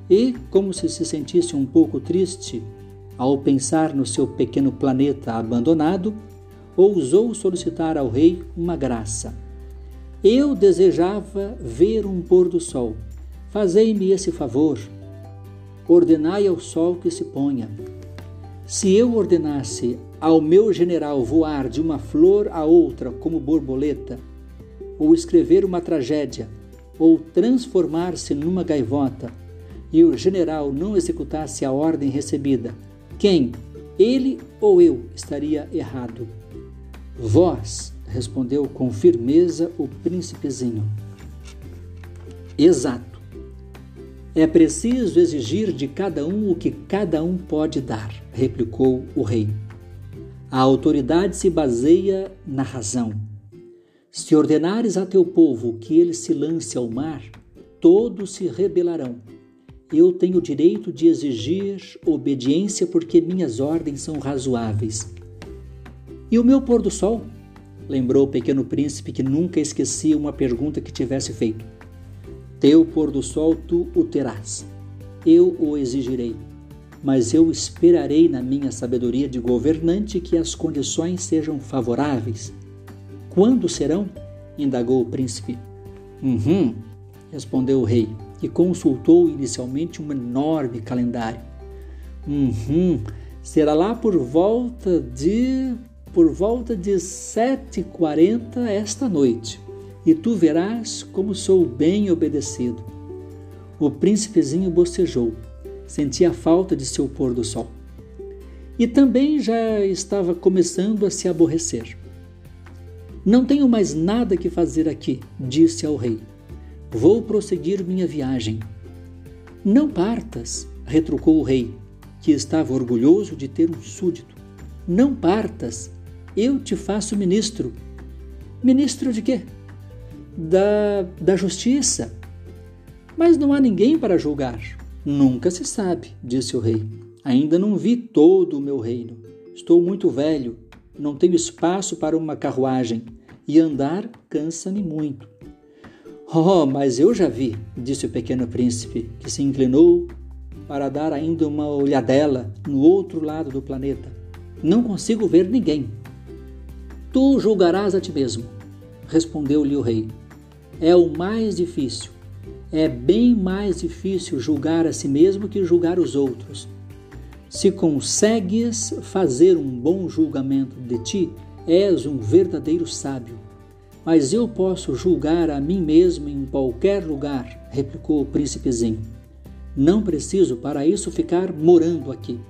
E, como se se sentisse um pouco triste ao pensar no seu pequeno planeta abandonado, ousou solicitar ao rei uma graça. Eu desejava ver um pôr do sol. Fazei-me esse favor. Ordenai ao sol que se ponha. Se eu ordenasse ao meu general voar de uma flor a outra como borboleta, ou escrever uma tragédia, ou transformar-se numa gaivota, e o general não executasse a ordem recebida, quem, ele ou eu, estaria errado? Vós, respondeu com firmeza o príncipezinho. Exato. É preciso exigir de cada um o que cada um pode dar, replicou o rei. A autoridade se baseia na razão. Se ordenares a teu povo que ele se lance ao mar, todos se rebelarão. Eu tenho o direito de exigir obediência porque minhas ordens são razoáveis. E o meu pôr do sol? Lembrou o pequeno príncipe que nunca esquecia uma pergunta que tivesse feito. Teu pôr do sol tu o terás. Eu o exigirei mas eu esperarei na minha sabedoria de governante que as condições sejam favoráveis. Quando serão? indagou o príncipe. Uhum, respondeu o rei, que consultou inicialmente um enorme calendário. Uhum, será lá por volta de por volta de sete e quarenta esta noite, e tu verás como sou bem obedecido. O príncipezinho bocejou sentia falta de seu pôr do sol. E também já estava começando a se aborrecer. Não tenho mais nada que fazer aqui, disse ao rei. Vou prosseguir minha viagem. Não partas, retrucou o rei, que estava orgulhoso de ter um súdito. Não partas, eu te faço ministro. Ministro de quê? Da, da justiça. Mas não há ninguém para julgar. Nunca se sabe, disse o rei. Ainda não vi todo o meu reino. Estou muito velho, não tenho espaço para uma carruagem e andar cansa-me muito. Oh, mas eu já vi, disse o pequeno príncipe, que se inclinou para dar ainda uma olhadela no outro lado do planeta. Não consigo ver ninguém. Tu julgarás a ti mesmo, respondeu-lhe o rei. É o mais difícil é bem mais difícil julgar a si mesmo que julgar os outros. Se consegues fazer um bom julgamento de ti, és um verdadeiro sábio. Mas eu posso julgar a mim mesmo em qualquer lugar, replicou o príncipezinho. Não preciso para isso ficar morando aqui.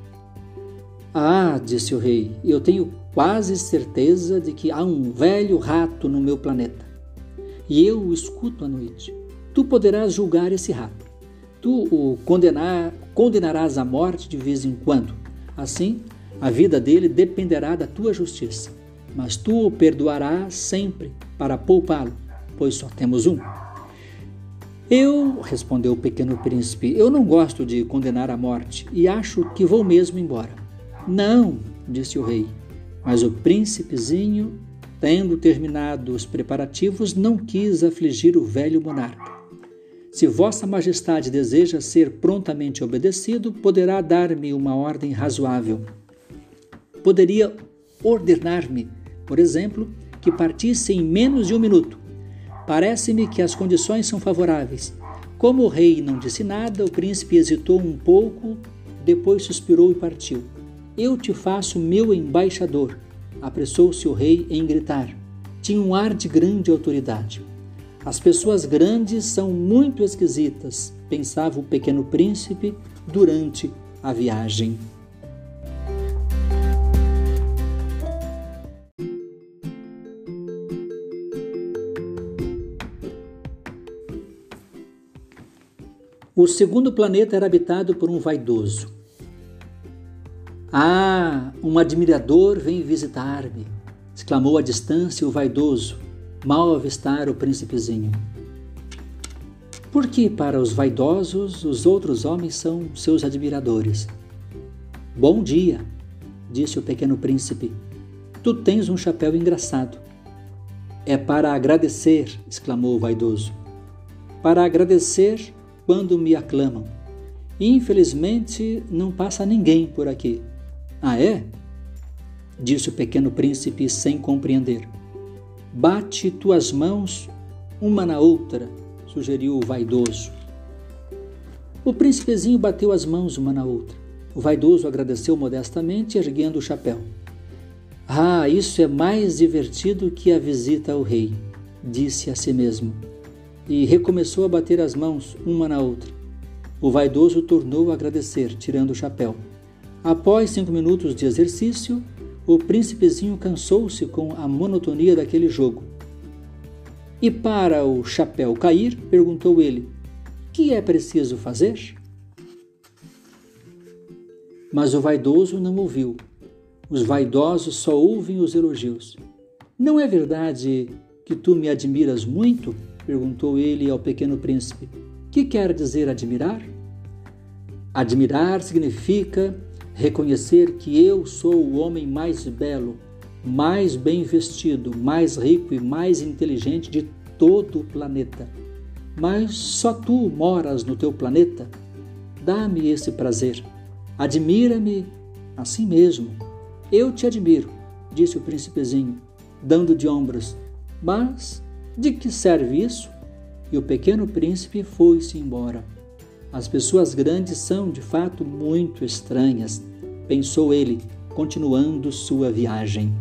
Ah, disse o rei, eu tenho quase certeza de que há um velho rato no meu planeta. E eu o escuto à noite tu poderás julgar esse rato. Tu o condenar, condenarás à morte de vez em quando. Assim, a vida dele dependerá da tua justiça. Mas tu o perdoarás sempre para poupá-lo, pois só temos um. Eu, respondeu o pequeno príncipe, eu não gosto de condenar à morte e acho que vou mesmo embora. Não, disse o rei, mas o príncipezinho, tendo terminado os preparativos, não quis afligir o velho monarca. Se Vossa Majestade deseja ser prontamente obedecido, poderá dar-me uma ordem razoável. Poderia ordenar-me, por exemplo, que partisse em menos de um minuto. Parece-me que as condições são favoráveis. Como o rei não disse nada, o príncipe hesitou um pouco, depois suspirou e partiu. Eu te faço meu embaixador, apressou-se o rei em gritar. Tinha um ar de grande autoridade. As pessoas grandes são muito esquisitas, pensava o pequeno príncipe durante a viagem. O segundo planeta era habitado por um vaidoso. Ah, um admirador vem visitar-me, exclamou à distância o vaidoso, mal avistar o príncipezinho. Porque para os vaidosos os outros homens são seus admiradores. Bom dia, disse o pequeno príncipe. Tu tens um chapéu engraçado. É para agradecer, exclamou o vaidoso. Para agradecer quando me aclamam. Infelizmente, não passa ninguém por aqui. Ah, é? Disse o pequeno príncipe sem compreender. Bate tuas mãos uma na outra, sugeriu o vaidoso. O príncipezinho bateu as mãos uma na outra. O vaidoso agradeceu modestamente, erguendo o chapéu. Ah, isso é mais divertido que a visita ao rei, disse a si mesmo, e recomeçou a bater as mãos uma na outra. O vaidoso tornou a agradecer, tirando o chapéu. Após cinco minutos de exercício, o príncipezinho cansou-se com a monotonia daquele jogo. E para o chapéu cair, perguntou ele: Que é preciso fazer? Mas o vaidoso não ouviu. Os vaidosos só ouvem os elogios. Não é verdade que tu me admiras muito? perguntou ele ao pequeno príncipe. Que quer dizer admirar? Admirar significa reconhecer que eu sou o homem mais belo, mais bem vestido, mais rico e mais inteligente de todo o planeta. Mas só tu moras no teu planeta? Dá-me esse prazer. Admira-me assim mesmo. Eu te admiro, disse o príncipezinho, dando de ombros. Mas de que serve isso? E o pequeno príncipe foi-se embora. As pessoas grandes são, de fato, muito estranhas, pensou ele, continuando sua viagem.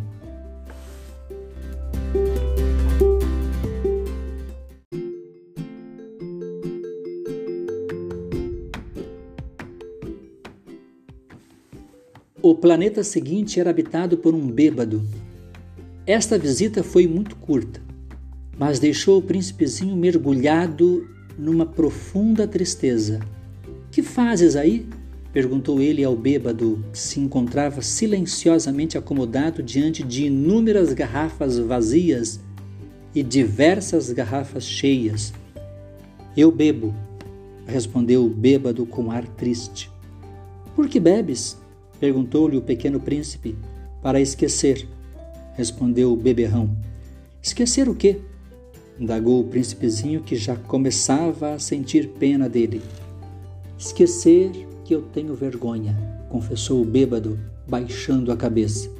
O planeta seguinte era habitado por um bêbado. Esta visita foi muito curta, mas deixou o príncipezinho mergulhado numa profunda tristeza. Que fazes aí? Perguntou ele ao bêbado, que se encontrava silenciosamente acomodado diante de inúmeras garrafas vazias e diversas garrafas cheias. Eu bebo, respondeu o bêbado com ar triste. Por que bebes? perguntou-lhe o pequeno príncipe. Para esquecer, respondeu o beberrão. Esquecer o quê? indagou o príncipezinho que já começava a sentir pena dele. Esquecer eu tenho vergonha, confessou o bêbado, baixando a cabeça.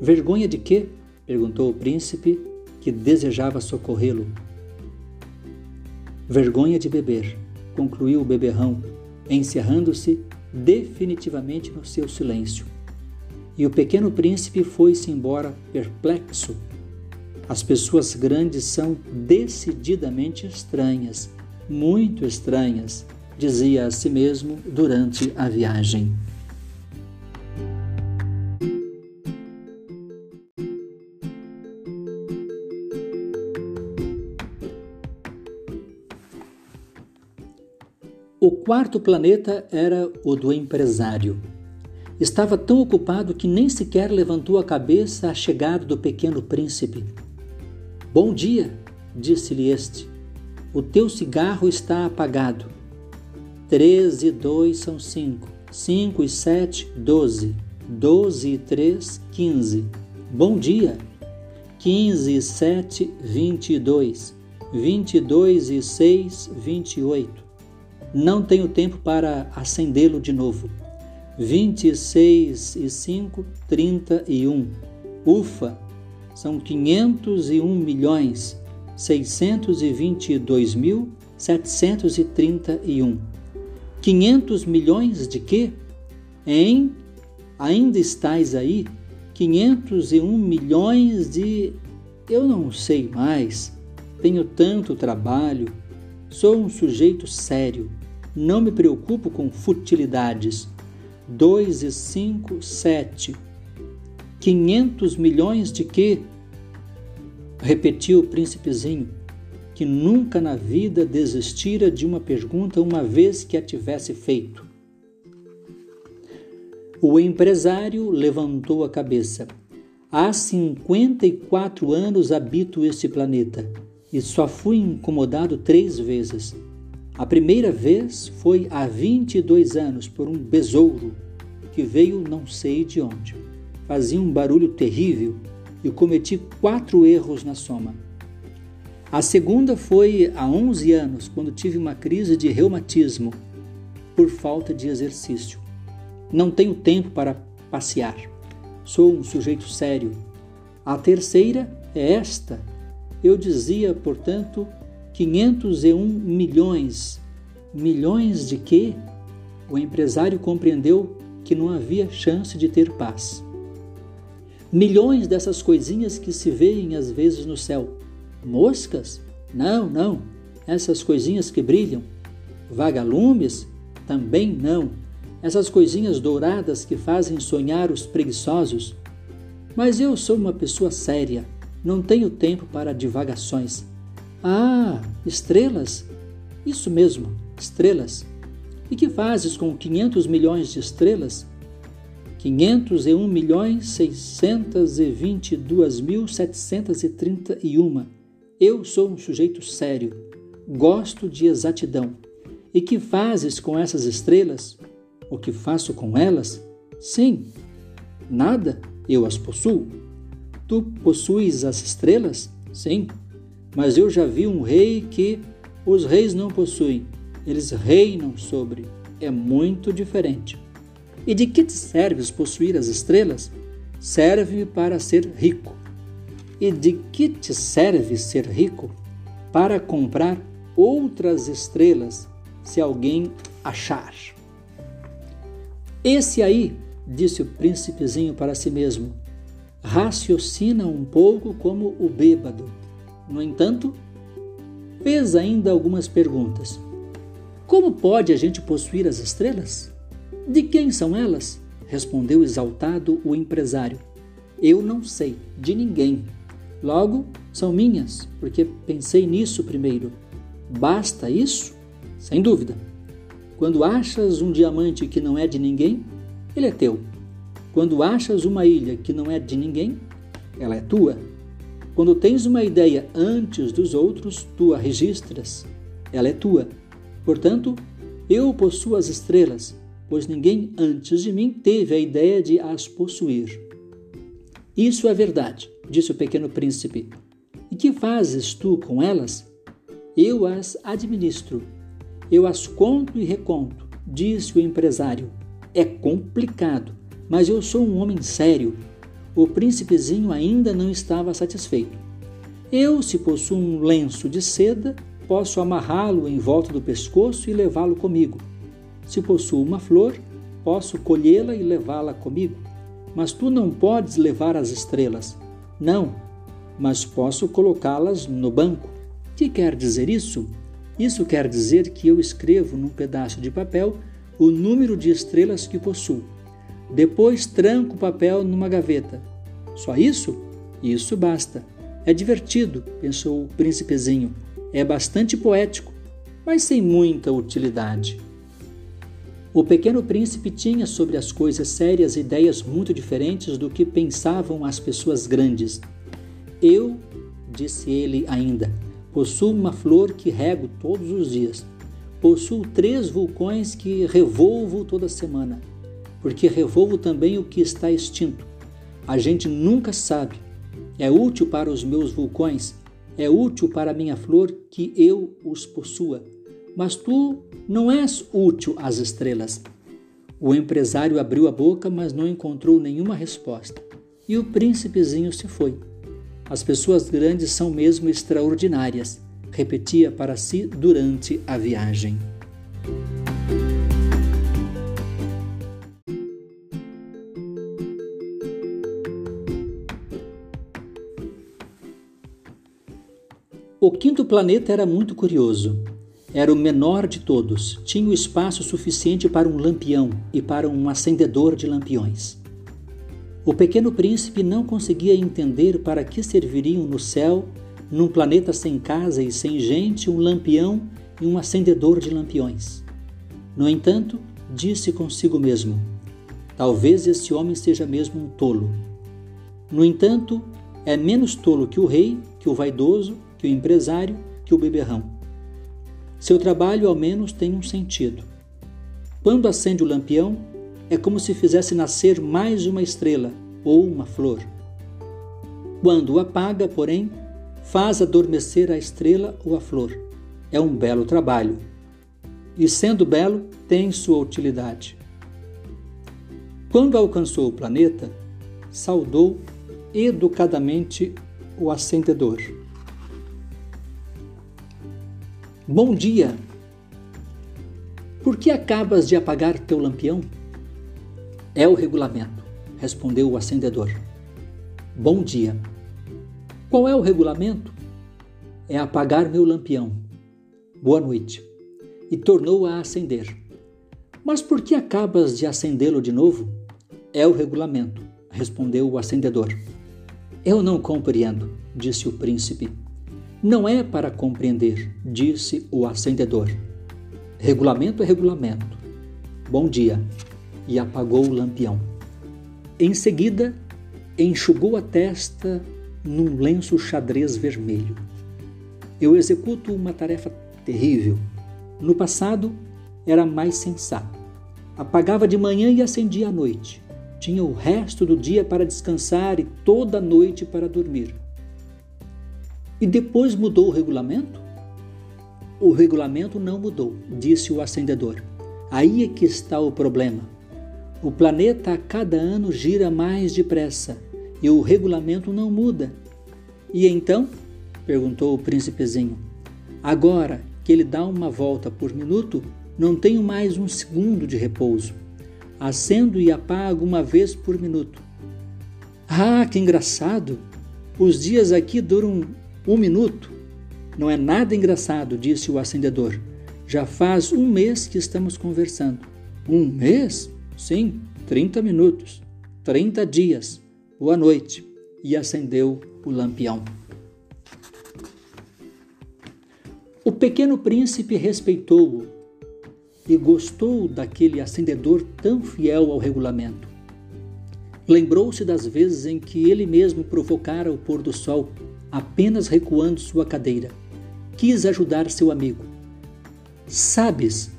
Vergonha de quê? perguntou o príncipe, que desejava socorrê-lo. Vergonha de beber, concluiu o beberrão, encerrando-se definitivamente no seu silêncio. E o pequeno príncipe foi-se embora perplexo as pessoas grandes são decididamente estranhas, muito estranhas, dizia a si mesmo durante a viagem. O quarto planeta era o do empresário. Estava tão ocupado que nem sequer levantou a cabeça à chegada do pequeno príncipe. Bom dia, disse-lhe este. O teu cigarro está apagado. Três e dois são cinco. Cinco e sete, doze. Doze e três, quinze. Bom dia. Quinze e sete, vinte e dois. Vinte e dois e seis, vinte e oito. Não tenho tempo para acendê-lo de novo. Vinte e seis e cinco, trinta e um. Ufa! são 501 milhões 622 mil 731. 500 milhões de quê? Em ainda estais aí? 501 milhões de eu não sei mais. Tenho tanto trabalho. Sou um sujeito sério. Não me preocupo com futilidades. 2 e 5, 7. 500 milhões de quê? Repetiu o príncipezinho, que nunca na vida desistira de uma pergunta uma vez que a tivesse feito. O empresário levantou a cabeça. Há 54 anos habito este planeta e só fui incomodado três vezes. A primeira vez foi há 22 anos por um besouro que veio não sei de onde fazia um barulho terrível e cometi quatro erros na soma. A segunda foi há 11 anos, quando tive uma crise de reumatismo por falta de exercício. Não tenho tempo para passear. Sou um sujeito sério. A terceira é esta. Eu dizia, portanto, 501 milhões. Milhões de quê? O empresário compreendeu que não havia chance de ter paz. Milhões dessas coisinhas que se veem às vezes no céu. Moscas? Não, não. Essas coisinhas que brilham. Vagalumes? Também não. Essas coisinhas douradas que fazem sonhar os preguiçosos. Mas eu sou uma pessoa séria. Não tenho tempo para divagações. Ah, estrelas? Isso mesmo, estrelas. E que fazes com 500 milhões de estrelas? 501 milhões 622 mil 731. Eu sou um sujeito sério, gosto de exatidão. E que fazes com essas estrelas? O que faço com elas? Sim, nada, eu as possuo. Tu possuis as estrelas? Sim, mas eu já vi um rei que os reis não possuem, eles reinam sobre. É muito diferente. E de que te serves possuir as estrelas? Serve-me para ser rico. E de que te serve ser rico? Para comprar outras estrelas, se alguém achar. Esse aí, disse o príncipezinho para si mesmo, raciocina um pouco como o bêbado. No entanto, fez ainda algumas perguntas. Como pode a gente possuir as estrelas? De quem são elas? Respondeu exaltado o empresário. Eu não sei, de ninguém. Logo, são minhas, porque pensei nisso primeiro. Basta isso? Sem dúvida. Quando achas um diamante que não é de ninguém, ele é teu. Quando achas uma ilha que não é de ninguém, ela é tua. Quando tens uma ideia antes dos outros, tu a registras, ela é tua. Portanto, eu possuo as estrelas, pois ninguém antes de mim teve a ideia de as possuir. Isso é verdade, disse o pequeno príncipe. E que fazes tu com elas? Eu as administro. Eu as conto e reconto, disse o empresário. É complicado, mas eu sou um homem sério. O príncipezinho ainda não estava satisfeito. Eu, se possuo um lenço de seda, posso amarrá-lo em volta do pescoço e levá-lo comigo. Se possuo uma flor, posso colhê-la e levá-la comigo. Mas tu não podes levar as estrelas. Não, mas posso colocá-las no banco. Que quer dizer isso? Isso quer dizer que eu escrevo num pedaço de papel o número de estrelas que possuo. Depois tranco o papel numa gaveta. Só isso? Isso basta. É divertido, pensou o príncipezinho. É bastante poético, mas sem muita utilidade. O pequeno príncipe tinha sobre as coisas sérias ideias muito diferentes do que pensavam as pessoas grandes. Eu, disse ele ainda, possuo uma flor que rego todos os dias. Possuo três vulcões que revolvo toda semana, porque revolvo também o que está extinto. A gente nunca sabe. É útil para os meus vulcões, é útil para a minha flor que eu os possua mas tu não és útil às estrelas. O empresário abriu a boca, mas não encontrou nenhuma resposta. E o príncipezinho se foi. As pessoas grandes são mesmo extraordinárias, repetia para si durante a viagem. O quinto planeta era muito curioso. Era o menor de todos, tinha o espaço suficiente para um lampião e para um acendedor de lampiões. O pequeno príncipe não conseguia entender para que serviriam no céu, num planeta sem casa e sem gente, um lampião e um acendedor de lampiões. No entanto, disse consigo mesmo: Talvez este homem seja mesmo um tolo. No entanto, é menos tolo que o rei, que o vaidoso, que o empresário, que o beberrão. Seu trabalho ao menos tem um sentido. Quando acende o lampião, é como se fizesse nascer mais uma estrela ou uma flor. Quando apaga, porém, faz adormecer a estrela ou a flor. É um belo trabalho. E sendo belo, tem sua utilidade. Quando alcançou o planeta, saudou educadamente o acendedor. Bom dia! Por que acabas de apagar teu lampião? É o regulamento, respondeu o acendedor. Bom dia! Qual é o regulamento? É apagar meu lampião. Boa noite. E tornou a acender. Mas por que acabas de acendê-lo de novo? É o regulamento, respondeu o acendedor. Eu não compreendo, disse o príncipe. Não é para compreender, disse o acendedor. Regulamento é regulamento. Bom dia. E apagou o lampião. Em seguida, enxugou a testa num lenço xadrez vermelho. Eu executo uma tarefa terrível. No passado, era mais sensato. Apagava de manhã e acendia à noite. Tinha o resto do dia para descansar e toda a noite para dormir. E depois mudou o regulamento? O regulamento não mudou, disse o acendedor. Aí é que está o problema. O planeta a cada ano gira mais depressa e o regulamento não muda. E então? perguntou o príncipezinho. Agora que ele dá uma volta por minuto, não tenho mais um segundo de repouso. Acendo e apago uma vez por minuto. Ah, que engraçado! Os dias aqui duram um minuto. Não é nada engraçado, disse o acendedor. Já faz um mês que estamos conversando. Um mês? Sim, 30 minutos. 30 dias. Boa noite. E acendeu o lampião. O pequeno príncipe respeitou-o e gostou daquele acendedor tão fiel ao regulamento. Lembrou-se das vezes em que ele mesmo provocara o pôr do sol apenas recuando sua cadeira. Quis ajudar seu amigo. Sabes,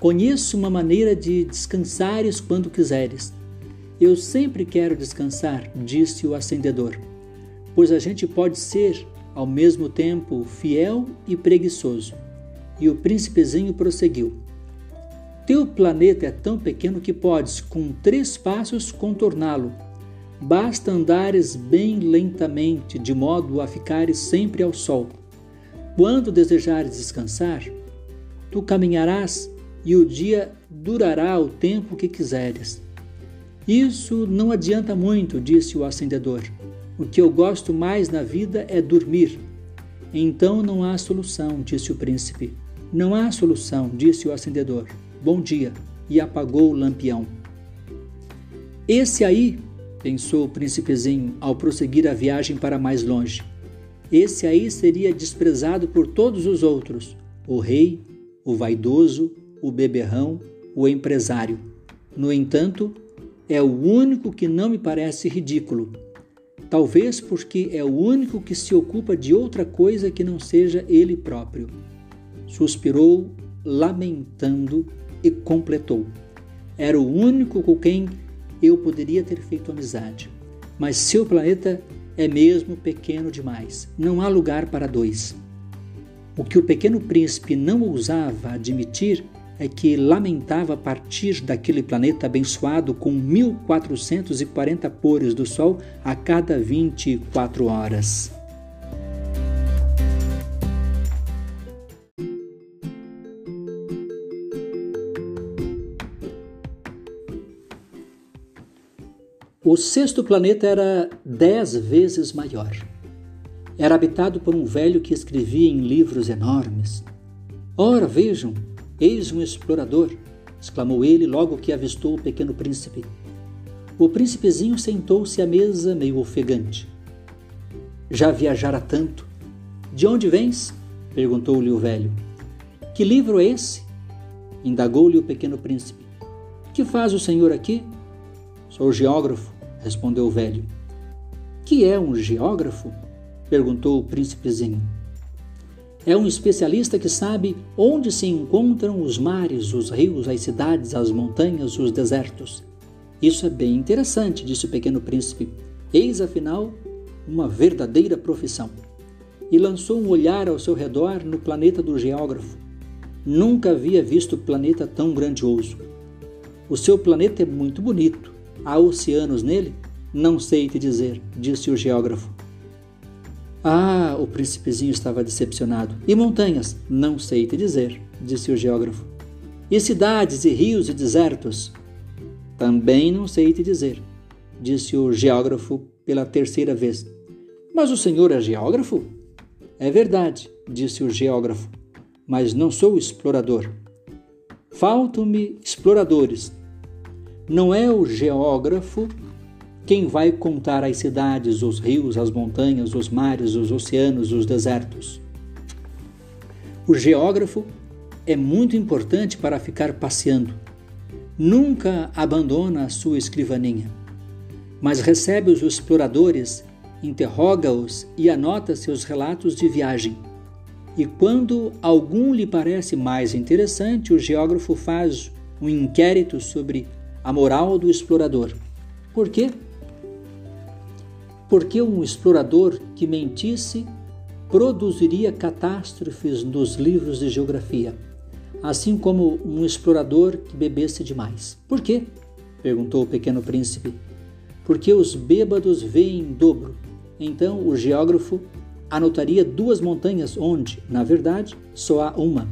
conheço uma maneira de descansares quando quiseres. Eu sempre quero descansar, disse o acendedor, pois a gente pode ser, ao mesmo tempo, fiel e preguiçoso. E o príncipezinho prosseguiu. Teu planeta é tão pequeno que podes, com três passos, contorná-lo Basta andares bem lentamente, de modo a ficares sempre ao sol. Quando desejares descansar, tu caminharás e o dia durará o tempo que quiseres. Isso não adianta muito, disse o acendedor. O que eu gosto mais na vida é dormir. Então não há solução, disse o príncipe. Não há solução, disse o acendedor. Bom dia. E apagou o lampião. Esse aí pensou o príncipezinho ao prosseguir a viagem para mais longe. Esse aí seria desprezado por todos os outros: o rei, o vaidoso, o beberrão, o empresário. No entanto, é o único que não me parece ridículo. Talvez porque é o único que se ocupa de outra coisa que não seja ele próprio. Suspirou, lamentando, e completou. Era o único com quem eu poderia ter feito amizade. Mas seu planeta é mesmo pequeno demais. Não há lugar para dois. O que o pequeno príncipe não ousava admitir é que lamentava partir daquele planeta abençoado com 1440 pores do Sol a cada 24 horas. O sexto planeta era dez vezes maior. Era habitado por um velho que escrevia em livros enormes. Ora, vejam, eis um explorador! exclamou ele logo que avistou o pequeno príncipe. O príncipezinho sentou-se à mesa meio ofegante. Já viajara tanto. De onde vens? perguntou-lhe o velho. Que livro é esse? indagou-lhe o pequeno príncipe. Que faz o senhor aqui? Sou geógrafo, respondeu o velho. Que é um geógrafo? perguntou o príncipezinho. É um especialista que sabe onde se encontram os mares, os rios, as cidades, as montanhas, os desertos. Isso é bem interessante, disse o pequeno príncipe. Eis, afinal, uma verdadeira profissão. E lançou um olhar ao seu redor no planeta do geógrafo. Nunca havia visto planeta tão grandioso. O seu planeta é muito bonito. Há oceanos nele? Não sei te dizer, disse o geógrafo. Ah, o príncipezinho estava decepcionado. E montanhas? Não sei te dizer, disse o geógrafo. E cidades, e rios, e desertos? Também não sei te dizer, disse o geógrafo pela terceira vez. Mas o senhor é geógrafo? É verdade, disse o geógrafo, mas não sou explorador. Faltam-me exploradores. Não é o geógrafo quem vai contar as cidades, os rios, as montanhas, os mares, os oceanos, os desertos. O geógrafo é muito importante para ficar passeando. Nunca abandona a sua escrivaninha, mas recebe os exploradores, interroga-os e anota seus relatos de viagem. E quando algum lhe parece mais interessante, o geógrafo faz um inquérito sobre a moral do explorador. Por quê? Porque um explorador que mentisse produziria catástrofes nos livros de geografia assim como um explorador que bebesse demais. Por quê? perguntou o pequeno príncipe. Porque os bêbados veem em dobro. Então o geógrafo anotaria duas montanhas onde, na verdade, só há uma.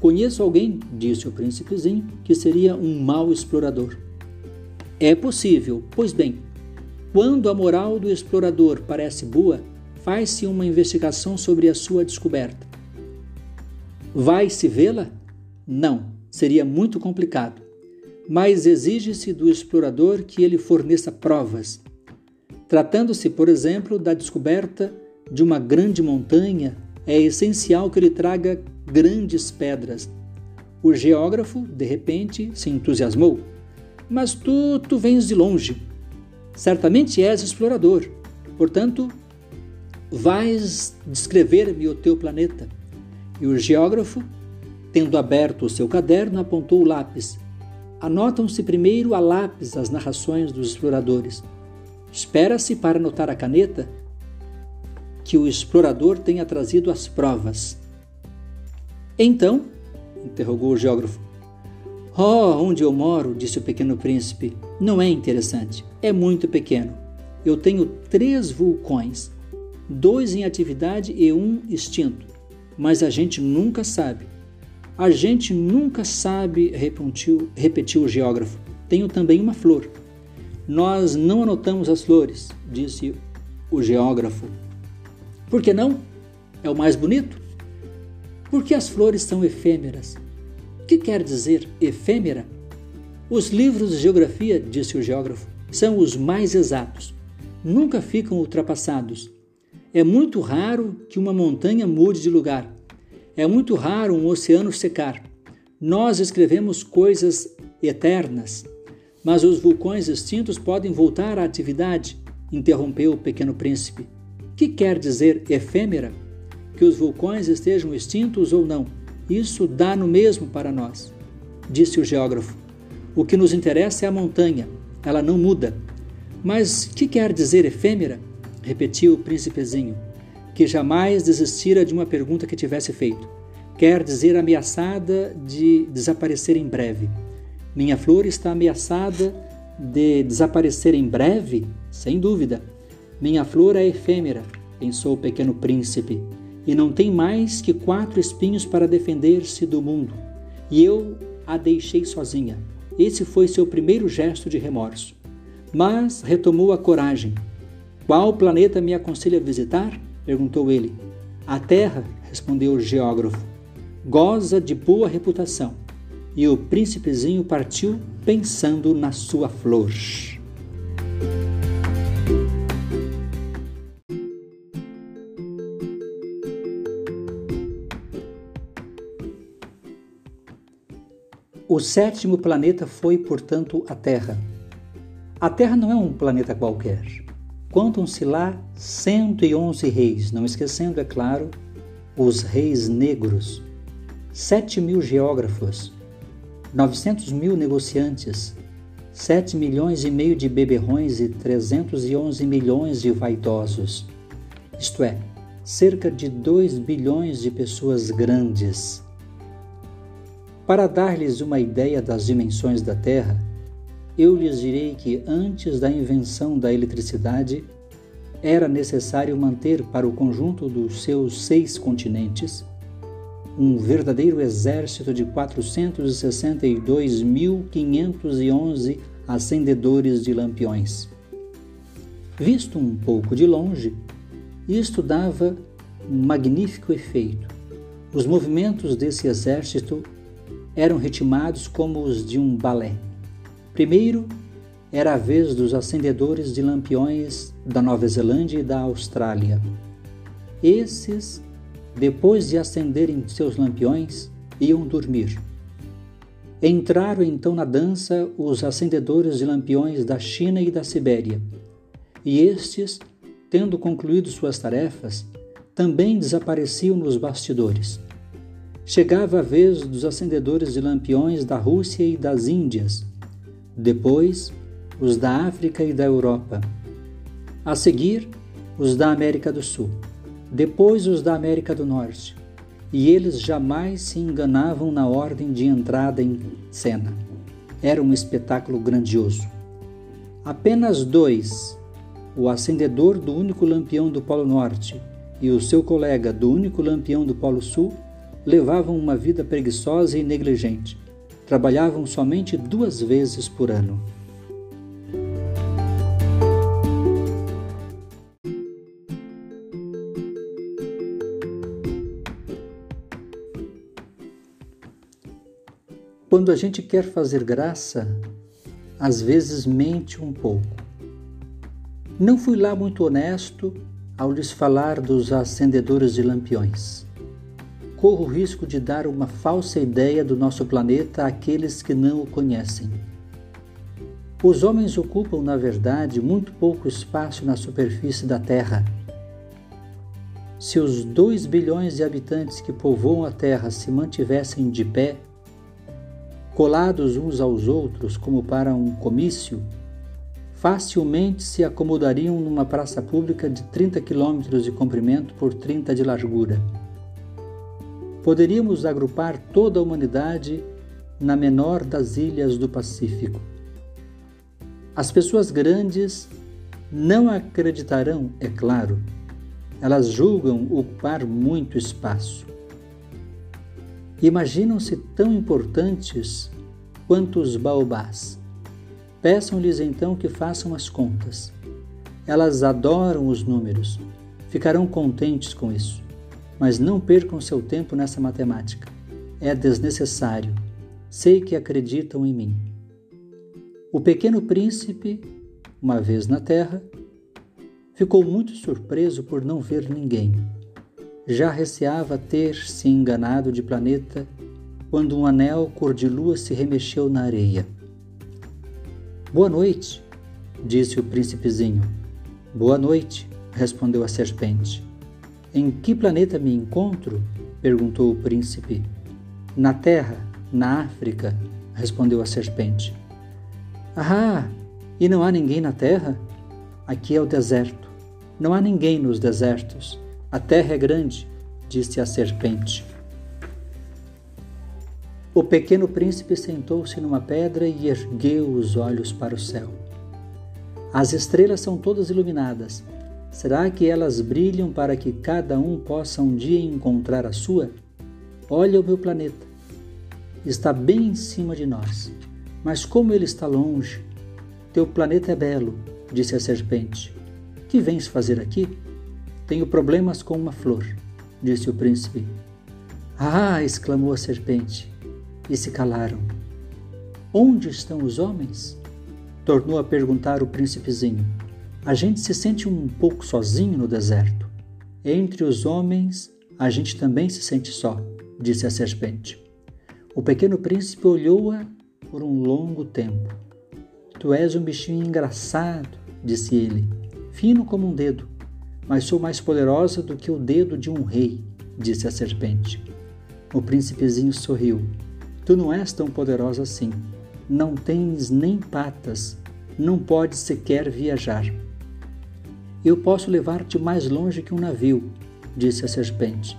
Conheço alguém, disse o príncipezinho, que seria um mau explorador. É possível, pois bem, quando a moral do explorador parece boa, faz-se uma investigação sobre a sua descoberta. Vai-se vê-la? Não, seria muito complicado. Mas exige-se do explorador que ele forneça provas. Tratando-se, por exemplo, da descoberta de uma grande montanha, é essencial que ele traga grandes pedras. O geógrafo, de repente, se entusiasmou. Mas tu, tu vens de longe. Certamente és explorador. Portanto, vais descrever-me o teu planeta. E o geógrafo Tendo aberto o seu caderno, apontou o lápis. Anotam-se primeiro a lápis as narrações dos exploradores. Espera-se para anotar a caneta que o explorador tenha trazido as provas. Então, interrogou o geógrafo. Oh, onde eu moro, disse o pequeno príncipe, não é interessante. É muito pequeno. Eu tenho três vulcões, dois em atividade e um extinto. Mas a gente nunca sabe. A gente nunca sabe, repetiu, repetiu o geógrafo. Tenho também uma flor. Nós não anotamos as flores, disse o geógrafo. Por que não? É o mais bonito? Porque as flores são efêmeras. O que quer dizer efêmera? Os livros de geografia, disse o geógrafo, são os mais exatos. Nunca ficam ultrapassados. É muito raro que uma montanha mude de lugar. É muito raro um oceano secar. Nós escrevemos coisas eternas, mas os vulcões extintos podem voltar à atividade, interrompeu o pequeno príncipe. Que quer dizer efêmera? Que os vulcões estejam extintos ou não? Isso dá no mesmo para nós, disse o geógrafo. O que nos interessa é a montanha, ela não muda. Mas que quer dizer efêmera? repetiu o príncipezinho que jamais desistira de uma pergunta que tivesse feito. Quer dizer ameaçada de desaparecer em breve. Minha flor está ameaçada de desaparecer em breve? Sem dúvida. Minha flor é efêmera, pensou o pequeno príncipe, e não tem mais que quatro espinhos para defender-se do mundo. E eu a deixei sozinha. Esse foi seu primeiro gesto de remorso. Mas retomou a coragem. Qual planeta me aconselha visitar? perguntou ele. A terra, respondeu o geógrafo, goza de boa reputação. E o príncipezinho partiu pensando na sua flor. O sétimo planeta foi, portanto, a Terra. A Terra não é um planeta qualquer. Contam-se lá 111 reis, não esquecendo, é claro, os reis negros, 7 mil geógrafos, 900 mil negociantes, sete milhões e meio de beberrões e 311 milhões de vaidosos. Isto é, cerca de 2 bilhões de pessoas grandes. Para dar-lhes uma ideia das dimensões da Terra, eu lhes direi que antes da invenção da eletricidade, era necessário manter para o conjunto dos seus seis continentes um verdadeiro exército de 462.511 acendedores de lampiões. Visto um pouco de longe, isto dava um magnífico efeito. Os movimentos desse exército eram ritmados como os de um balé. Primeiro, era a vez dos acendedores de lampiões da Nova Zelândia e da Austrália. Esses, depois de acenderem seus lampiões, iam dormir. Entraram então na dança os acendedores de lampiões da China e da Sibéria, e estes, tendo concluído suas tarefas, também desapareciam nos bastidores. Chegava a vez dos acendedores de lampiões da Rússia e das Índias, depois os da África e da Europa. A seguir, os da América do Sul, depois os da América do Norte. E eles jamais se enganavam na ordem de entrada em cena. Era um espetáculo grandioso. Apenas dois, o acendedor do único lampião do Polo Norte e o seu colega do único lampião do Polo Sul, levavam uma vida preguiçosa e negligente. Trabalhavam somente duas vezes por ano. Quando a gente quer fazer graça, às vezes mente um pouco. Não fui lá muito honesto ao lhes falar dos acendedores de lampiões. Corro o risco de dar uma falsa ideia do nosso planeta àqueles que não o conhecem. Os homens ocupam, na verdade, muito pouco espaço na superfície da Terra. Se os dois bilhões de habitantes que povoam a Terra se mantivessem de pé, colados uns aos outros como para um comício, facilmente se acomodariam numa praça pública de 30 quilômetros de comprimento por 30 de largura. Poderíamos agrupar toda a humanidade na menor das ilhas do Pacífico. As pessoas grandes não acreditarão, é claro, elas julgam ocupar muito espaço imaginam-se tão importantes quanto os baobás. Peçam-lhes então que façam as contas. Elas adoram os números, ficarão contentes com isso. Mas não percam seu tempo nessa matemática. É desnecessário. Sei que acreditam em mim. O pequeno príncipe, uma vez na terra, ficou muito surpreso por não ver ninguém já receava ter se enganado de planeta quando um anel cor de lua se remexeu na areia. Boa noite, disse o príncipezinho. Boa noite, respondeu a serpente. Em que planeta me encontro? perguntou o príncipe. Na Terra, na África, respondeu a serpente. Ah, e não há ninguém na Terra? Aqui é o deserto. Não há ninguém nos desertos. A terra é grande, disse a serpente. O pequeno príncipe sentou-se numa pedra e ergueu os olhos para o céu. As estrelas são todas iluminadas. Será que elas brilham para que cada um possa um dia encontrar a sua? Olha o meu planeta. Está bem em cima de nós. Mas como ele está longe? Teu planeta é belo, disse a serpente. Que vens fazer aqui? Tenho problemas com uma flor, disse o príncipe. Ah! exclamou a serpente, e se calaram. Onde estão os homens? Tornou a perguntar o príncipezinho. A gente se sente um pouco sozinho no deserto. Entre os homens, a gente também se sente só, disse a serpente. O pequeno príncipe olhou-a por um longo tempo. Tu és um bichinho engraçado, disse ele, fino como um dedo mas sou mais poderosa do que o dedo de um rei, disse a serpente. O príncipezinho sorriu. Tu não és tão poderosa assim, não tens nem patas, não podes sequer viajar. Eu posso levar-te mais longe que um navio, disse a serpente.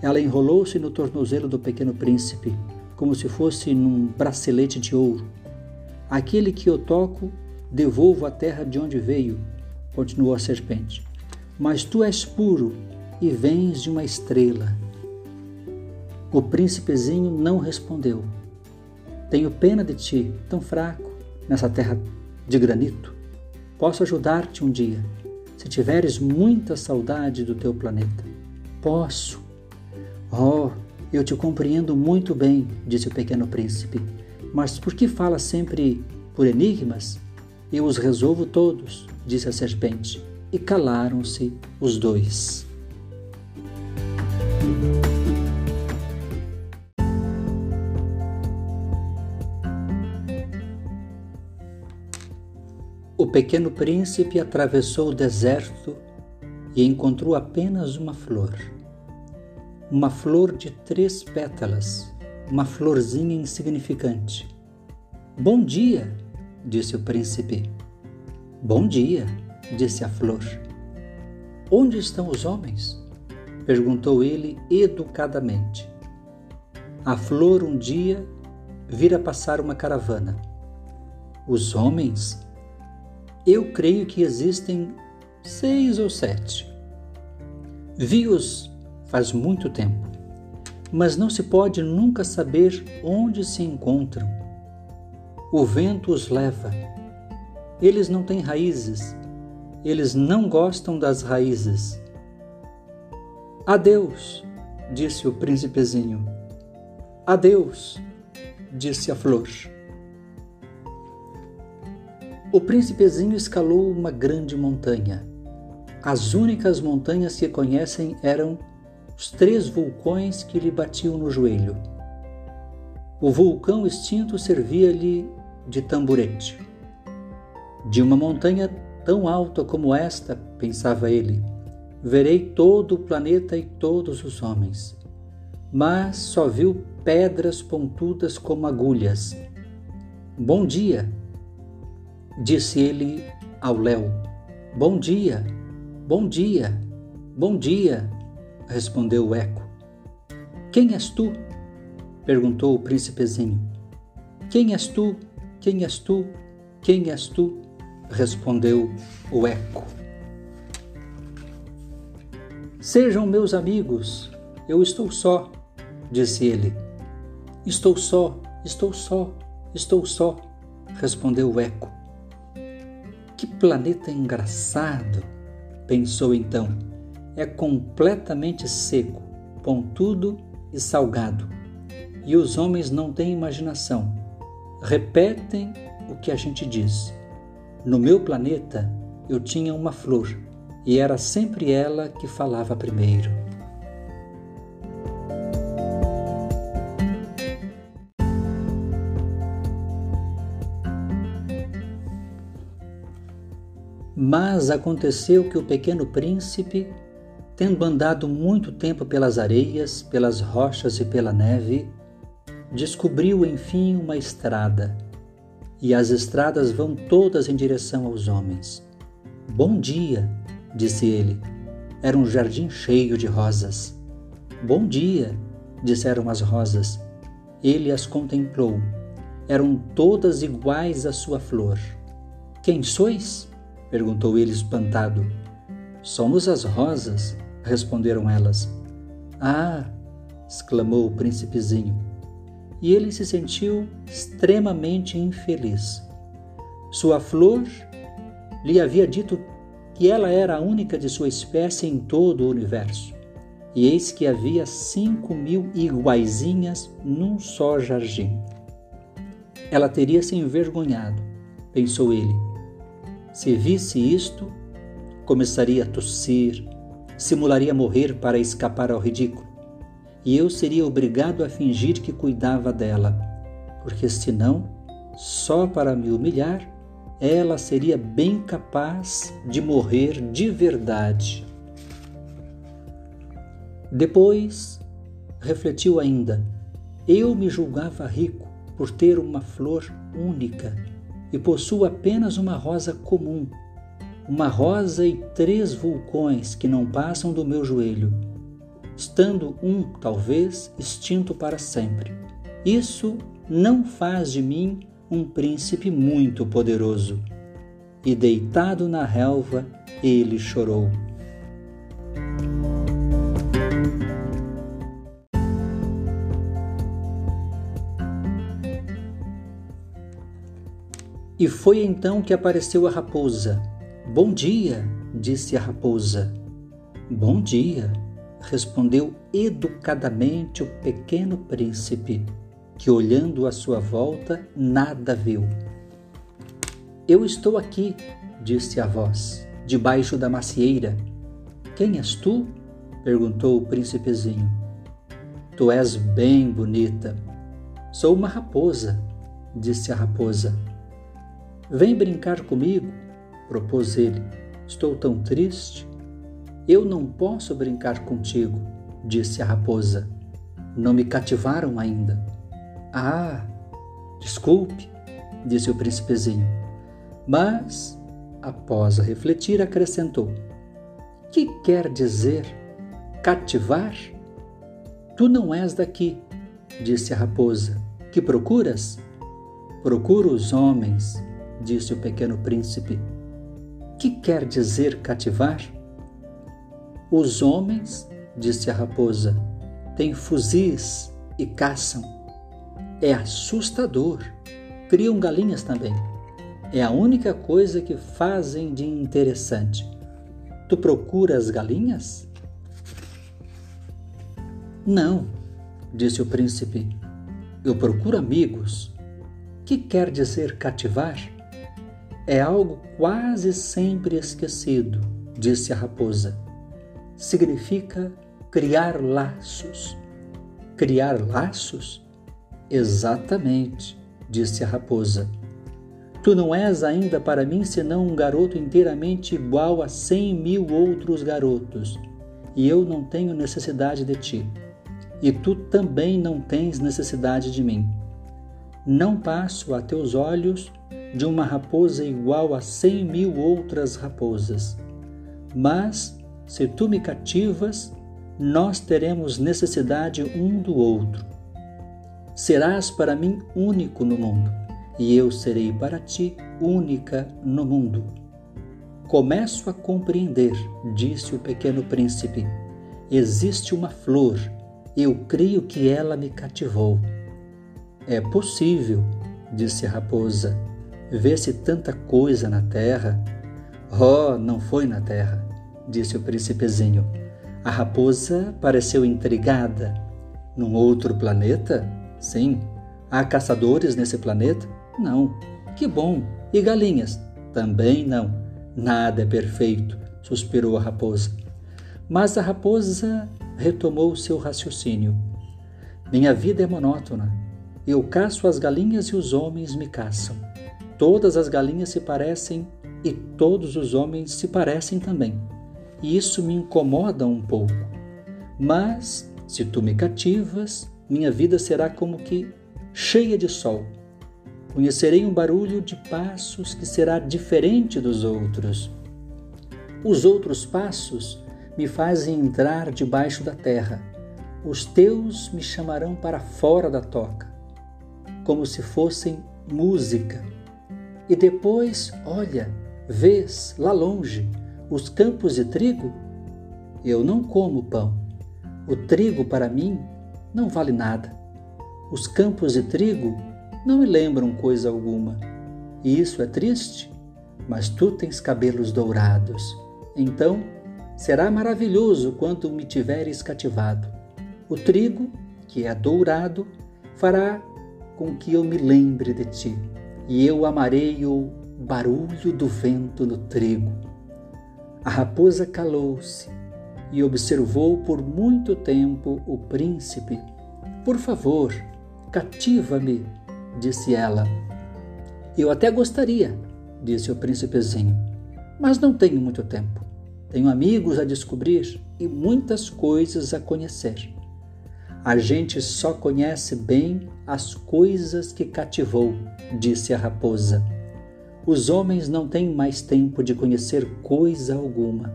Ela enrolou-se no tornozelo do pequeno príncipe, como se fosse num bracelete de ouro. Aquele que eu toco, devolvo à terra de onde veio, continuou a serpente. Mas tu és puro e vens de uma estrela. O príncipezinho não respondeu. Tenho pena de ti, tão fraco, nessa terra de granito. Posso ajudar-te um dia, se tiveres muita saudade do teu planeta. Posso. Oh, eu te compreendo muito bem, disse o pequeno príncipe. Mas por que fala sempre por enigmas? Eu os resolvo todos, disse a serpente. E calaram-se os dois. O pequeno príncipe atravessou o deserto e encontrou apenas uma flor. Uma flor de três pétalas, uma florzinha insignificante. Bom dia, disse o príncipe. Bom dia, disse a flor. Onde estão os homens? perguntou ele educadamente. A flor um dia vira passar uma caravana. Os homens eu creio que existem seis ou sete. Vi-os faz muito tempo, mas não se pode nunca saber onde se encontram. O vento os leva. Eles não têm raízes. Eles não gostam das raízes. Adeus, disse o príncipezinho. Adeus, disse a flor. O príncipezinho escalou uma grande montanha. As únicas montanhas que conhecem eram os três vulcões que lhe batiam no joelho. O vulcão extinto servia-lhe de tamborete. De uma montanha tão alta como esta, pensava ele, verei todo o planeta e todos os homens. Mas só viu pedras pontudas como agulhas. Bom dia, Disse ele ao Léo: Bom dia, bom dia, bom dia, respondeu o eco. Quem és tu? perguntou o príncipezinho. Quem és tu? Quem és tu? Quem és tu? respondeu o eco. Sejam meus amigos, eu estou só, disse ele. Estou só, estou só, estou só, respondeu o eco. Que planeta engraçado! pensou então. É completamente seco, pontudo e salgado. E os homens não têm imaginação. Repetem o que a gente diz. No meu planeta eu tinha uma flor e era sempre ela que falava primeiro. Mas aconteceu que o pequeno príncipe, tendo andado muito tempo pelas areias, pelas rochas e pela neve, descobriu enfim uma estrada. E as estradas vão todas em direção aos homens. Bom dia, disse ele. Era um jardim cheio de rosas. Bom dia, disseram as rosas. Ele as contemplou. Eram todas iguais à sua flor. Quem sois? Perguntou ele espantado. Somos as rosas, responderam elas. Ah! exclamou o príncipezinho. E ele se sentiu extremamente infeliz. Sua flor lhe havia dito que ela era a única de sua espécie em todo o universo. E eis que havia cinco mil iguaizinhas num só jardim. Ela teria se envergonhado, pensou ele, se visse isto, começaria a tossir, simularia morrer para escapar ao ridículo, e eu seria obrigado a fingir que cuidava dela, porque senão, só para me humilhar, ela seria bem capaz de morrer de verdade. Depois, refletiu ainda: eu me julgava rico por ter uma flor única e possuo apenas uma rosa comum, uma rosa e três vulcões que não passam do meu joelho, estando um, talvez, extinto para sempre. Isso não faz de mim um príncipe muito poderoso. E deitado na relva, ele chorou. E foi então que apareceu a raposa. Bom dia, disse a raposa. Bom dia, respondeu educadamente o pequeno príncipe, que olhando à sua volta nada viu. Eu estou aqui, disse a voz, debaixo da macieira. Quem és tu? perguntou o príncipezinho. Tu és bem bonita. Sou uma raposa, disse a raposa. Vem brincar comigo, propôs ele. Estou tão triste. Eu não posso brincar contigo, disse a raposa. Não me cativaram ainda. Ah, desculpe, disse o príncipezinho. Mas, após refletir, acrescentou: Que quer dizer cativar? Tu não és daqui, disse a raposa. Que procuras? Procuro os homens, disse o pequeno príncipe. Que quer dizer cativar? Os homens, disse a raposa, têm fuzis e caçam. É assustador. Criam galinhas também. É a única coisa que fazem de interessante. Tu procuras galinhas? Não, disse o príncipe. Eu procuro amigos. Que quer dizer cativar? É algo quase sempre esquecido, disse a raposa. Significa criar laços. Criar laços? Exatamente, disse a raposa. Tu não és ainda para mim senão um garoto inteiramente igual a cem mil outros garotos, e eu não tenho necessidade de ti. E tu também não tens necessidade de mim. Não passo a teus olhos de uma raposa igual a cem mil outras raposas. Mas, se tu me cativas, nós teremos necessidade um do outro. Serás para mim único no mundo, e eu serei para ti única no mundo. Começo a compreender, disse o pequeno príncipe. Existe uma flor, eu creio que ela me cativou. É possível, disse a raposa Vê-se tanta coisa na terra. Oh, não foi na terra, disse o príncipezinho. A raposa pareceu intrigada. Num outro planeta? Sim. Há caçadores nesse planeta? Não. Que bom. E galinhas? Também não. Nada é perfeito, suspirou a raposa. Mas a raposa retomou seu raciocínio. Minha vida é monótona. Eu caço as galinhas e os homens me caçam. Todas as galinhas se parecem e todos os homens se parecem também. E isso me incomoda um pouco. Mas, se tu me cativas, minha vida será como que cheia de sol. Conhecerei um barulho de passos que será diferente dos outros. Os outros passos me fazem entrar debaixo da terra. Os teus me chamarão para fora da toca, como se fossem música e depois, olha, vês lá longe os campos de trigo? Eu não como pão. O trigo para mim não vale nada. Os campos de trigo não me lembram coisa alguma. E isso é triste, mas tu tens cabelos dourados. Então será maravilhoso quando me tiveres cativado. O trigo, que é dourado, fará com que eu me lembre de ti e eu amarei o barulho do vento no trigo. A raposa calou-se e observou por muito tempo o príncipe. Por favor, cativa-me, disse ela. Eu até gostaria, disse o príncipezinho, mas não tenho muito tempo. Tenho amigos a descobrir e muitas coisas a conhecer. A gente só conhece bem as coisas que cativou, disse a raposa. Os homens não têm mais tempo de conhecer coisa alguma.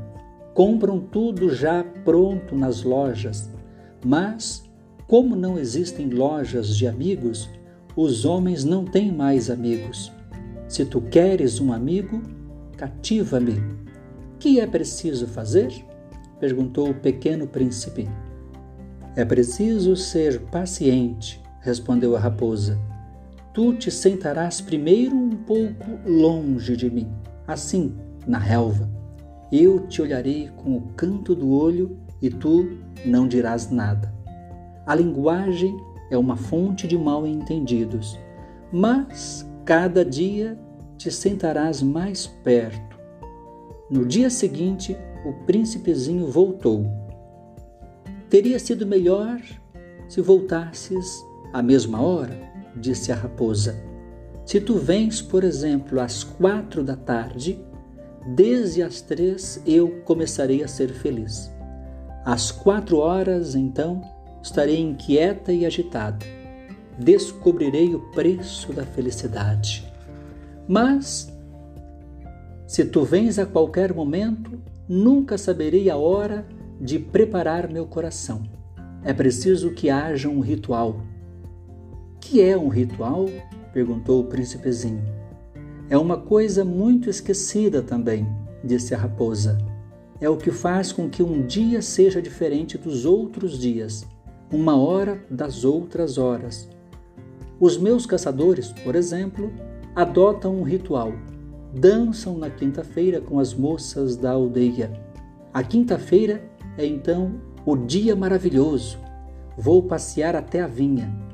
Compram tudo já pronto nas lojas, mas, como não existem lojas de amigos, os homens não têm mais amigos. Se tu queres um amigo, cativa-me. Que é preciso fazer? perguntou o pequeno príncipe. É preciso ser paciente, respondeu a raposa. Tu te sentarás primeiro um pouco longe de mim, assim, na relva. Eu te olharei com o canto do olho e tu não dirás nada. A linguagem é uma fonte de mal entendidos, mas cada dia te sentarás mais perto. No dia seguinte, o príncipezinho voltou Teria sido melhor se voltasses à mesma hora, disse a raposa. Se tu vens, por exemplo, às quatro da tarde, desde as três eu começarei a ser feliz. Às quatro horas, então, estarei inquieta e agitada. Descobrirei o preço da felicidade. Mas, se tu vens a qualquer momento, nunca saberei a hora de preparar meu coração. É preciso que haja um ritual. Que é um ritual? perguntou o príncipezinho. É uma coisa muito esquecida também, disse a raposa. É o que faz com que um dia seja diferente dos outros dias, uma hora das outras horas. Os meus caçadores, por exemplo, adotam um ritual. Dançam na quinta-feira com as moças da aldeia. A quinta-feira é então o dia maravilhoso. Vou passear até a vinha.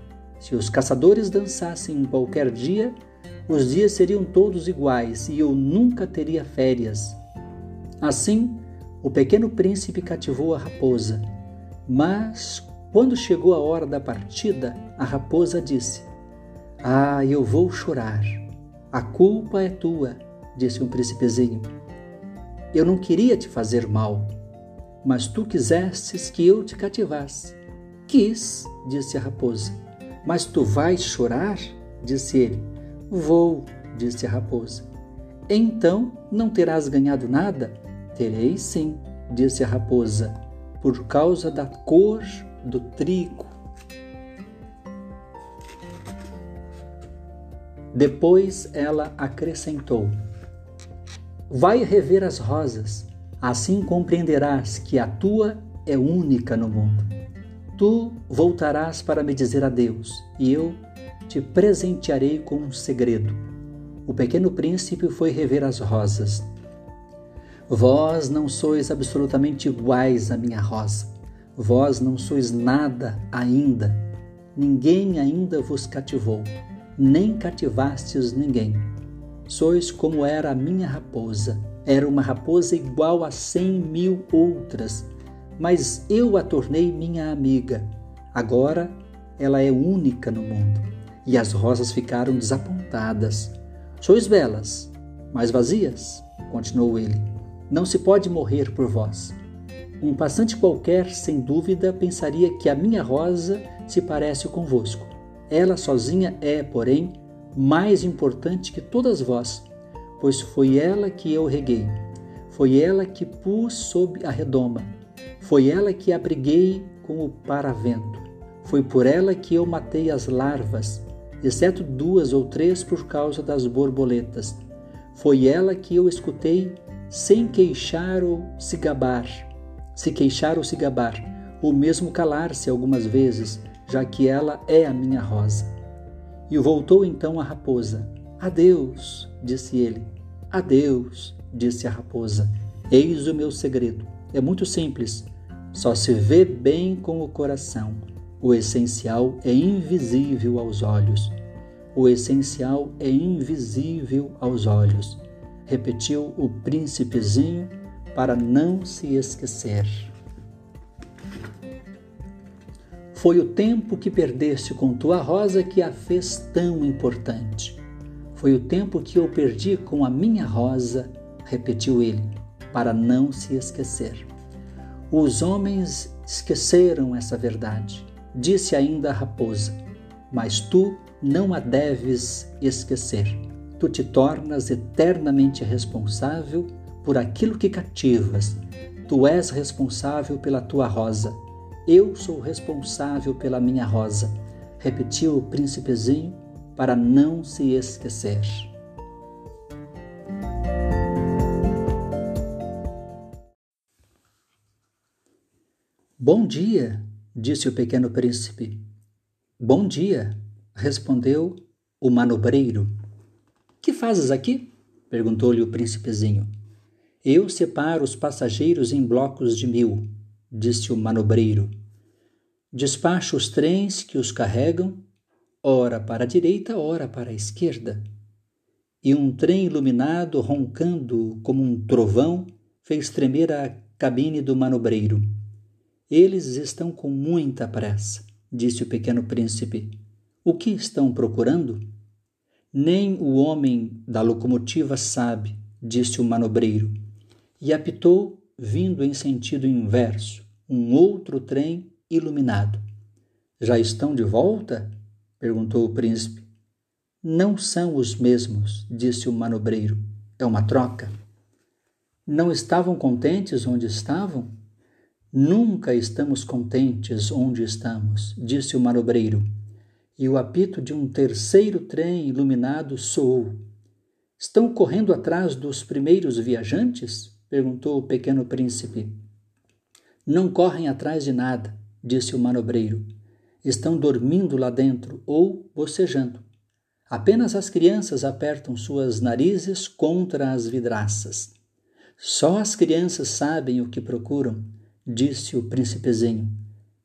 Se os caçadores dançassem em qualquer dia, os dias seriam todos iguais e eu nunca teria férias. Assim, o pequeno príncipe cativou a raposa. Mas, quando chegou a hora da partida, a raposa disse: Ah, eu vou chorar. A culpa é tua, disse um príncipezinho. Eu não queria te fazer mal mas tu quisestes que eu te cativasse. Quis, disse a raposa. Mas tu vais chorar? disse ele. Vou, disse a raposa. Então não terás ganhado nada? Terei sim, disse a raposa, por causa da cor do trigo. Depois ela acrescentou: Vai rever as rosas Assim compreenderás que a tua é única no mundo. Tu voltarás para me dizer adeus, e eu te presentearei com um segredo. O pequeno príncipe foi rever as rosas. Vós não sois absolutamente iguais à minha rosa. Vós não sois nada ainda. Ninguém ainda vos cativou, nem cativastes ninguém. Sois como era a minha raposa era uma raposa igual a cem mil outras, mas eu a tornei minha amiga. Agora ela é única no mundo. E as rosas ficaram desapontadas. Sois belas, mas vazias, continuou ele. Não se pode morrer por vós. Um passante qualquer, sem dúvida, pensaria que a minha rosa se parece convosco. Ela sozinha é, porém, mais importante que todas vós pois foi ela que eu reguei, foi ela que pus sob a redoma, foi ela que abriguei com o paravento, foi por ela que eu matei as larvas, exceto duas ou três por causa das borboletas. Foi ela que eu escutei sem queixar ou se gabar, se queixar ou se gabar, ou mesmo calar-se algumas vezes, já que ela é a minha rosa. E voltou então a raposa. Adeus, disse ele. Adeus, disse a raposa. Eis o meu segredo. É muito simples. Só se vê bem com o coração. O essencial é invisível aos olhos. O essencial é invisível aos olhos, repetiu o príncipezinho para não se esquecer. Foi o tempo que perdeste com tua rosa que a fez tão importante. Foi o tempo que eu perdi com a minha rosa, repetiu ele, para não se esquecer. Os homens esqueceram essa verdade. disse ainda a raposa, mas tu não a deves esquecer. Tu te tornas eternamente responsável por aquilo que cativas. Tu és responsável pela tua rosa. Eu sou responsável pela minha rosa, repetiu o príncipezinho para não se esquecer. Bom dia, disse o pequeno príncipe. Bom dia, respondeu o manobreiro. Que fazes aqui? perguntou-lhe o príncipezinho. Eu separo os passageiros em blocos de mil, disse o manobreiro. Despacho os trens que os carregam, ora para a direita, ora para a esquerda. E um trem iluminado, roncando como um trovão, fez tremer a cabine do manobreiro. Eles estão com muita pressa, disse o pequeno príncipe. O que estão procurando? Nem o homem da locomotiva sabe, disse o manobreiro, e apitou, vindo em sentido inverso, um outro trem iluminado. Já estão de volta? perguntou o príncipe. Não são os mesmos, disse o manobreiro. É uma troca. Não estavam contentes onde estavam? Nunca estamos contentes onde estamos, disse o manobreiro e o apito de um terceiro trem iluminado soou. Estão correndo atrás dos primeiros viajantes? perguntou o pequeno príncipe. Não correm atrás de nada, disse o manobreiro. Estão dormindo lá dentro ou bocejando. Apenas as crianças apertam suas narizes contra as vidraças. Só as crianças sabem o que procuram, disse o príncipezinho.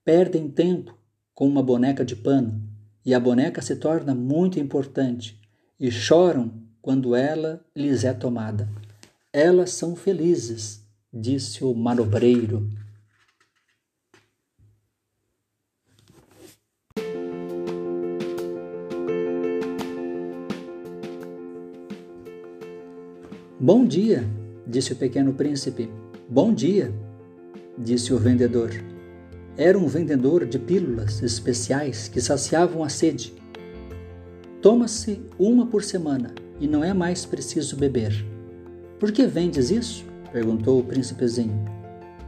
Perdem tempo com uma boneca de pano e a boneca se torna muito importante e choram quando ela lhes é tomada. Elas são felizes, disse o manobreiro. Bom dia, disse o pequeno príncipe. Bom dia, disse o vendedor. Era um vendedor de pílulas especiais que saciavam a sede. Toma-se uma por semana e não é mais preciso beber. Por que vendes isso? perguntou o príncipezinho.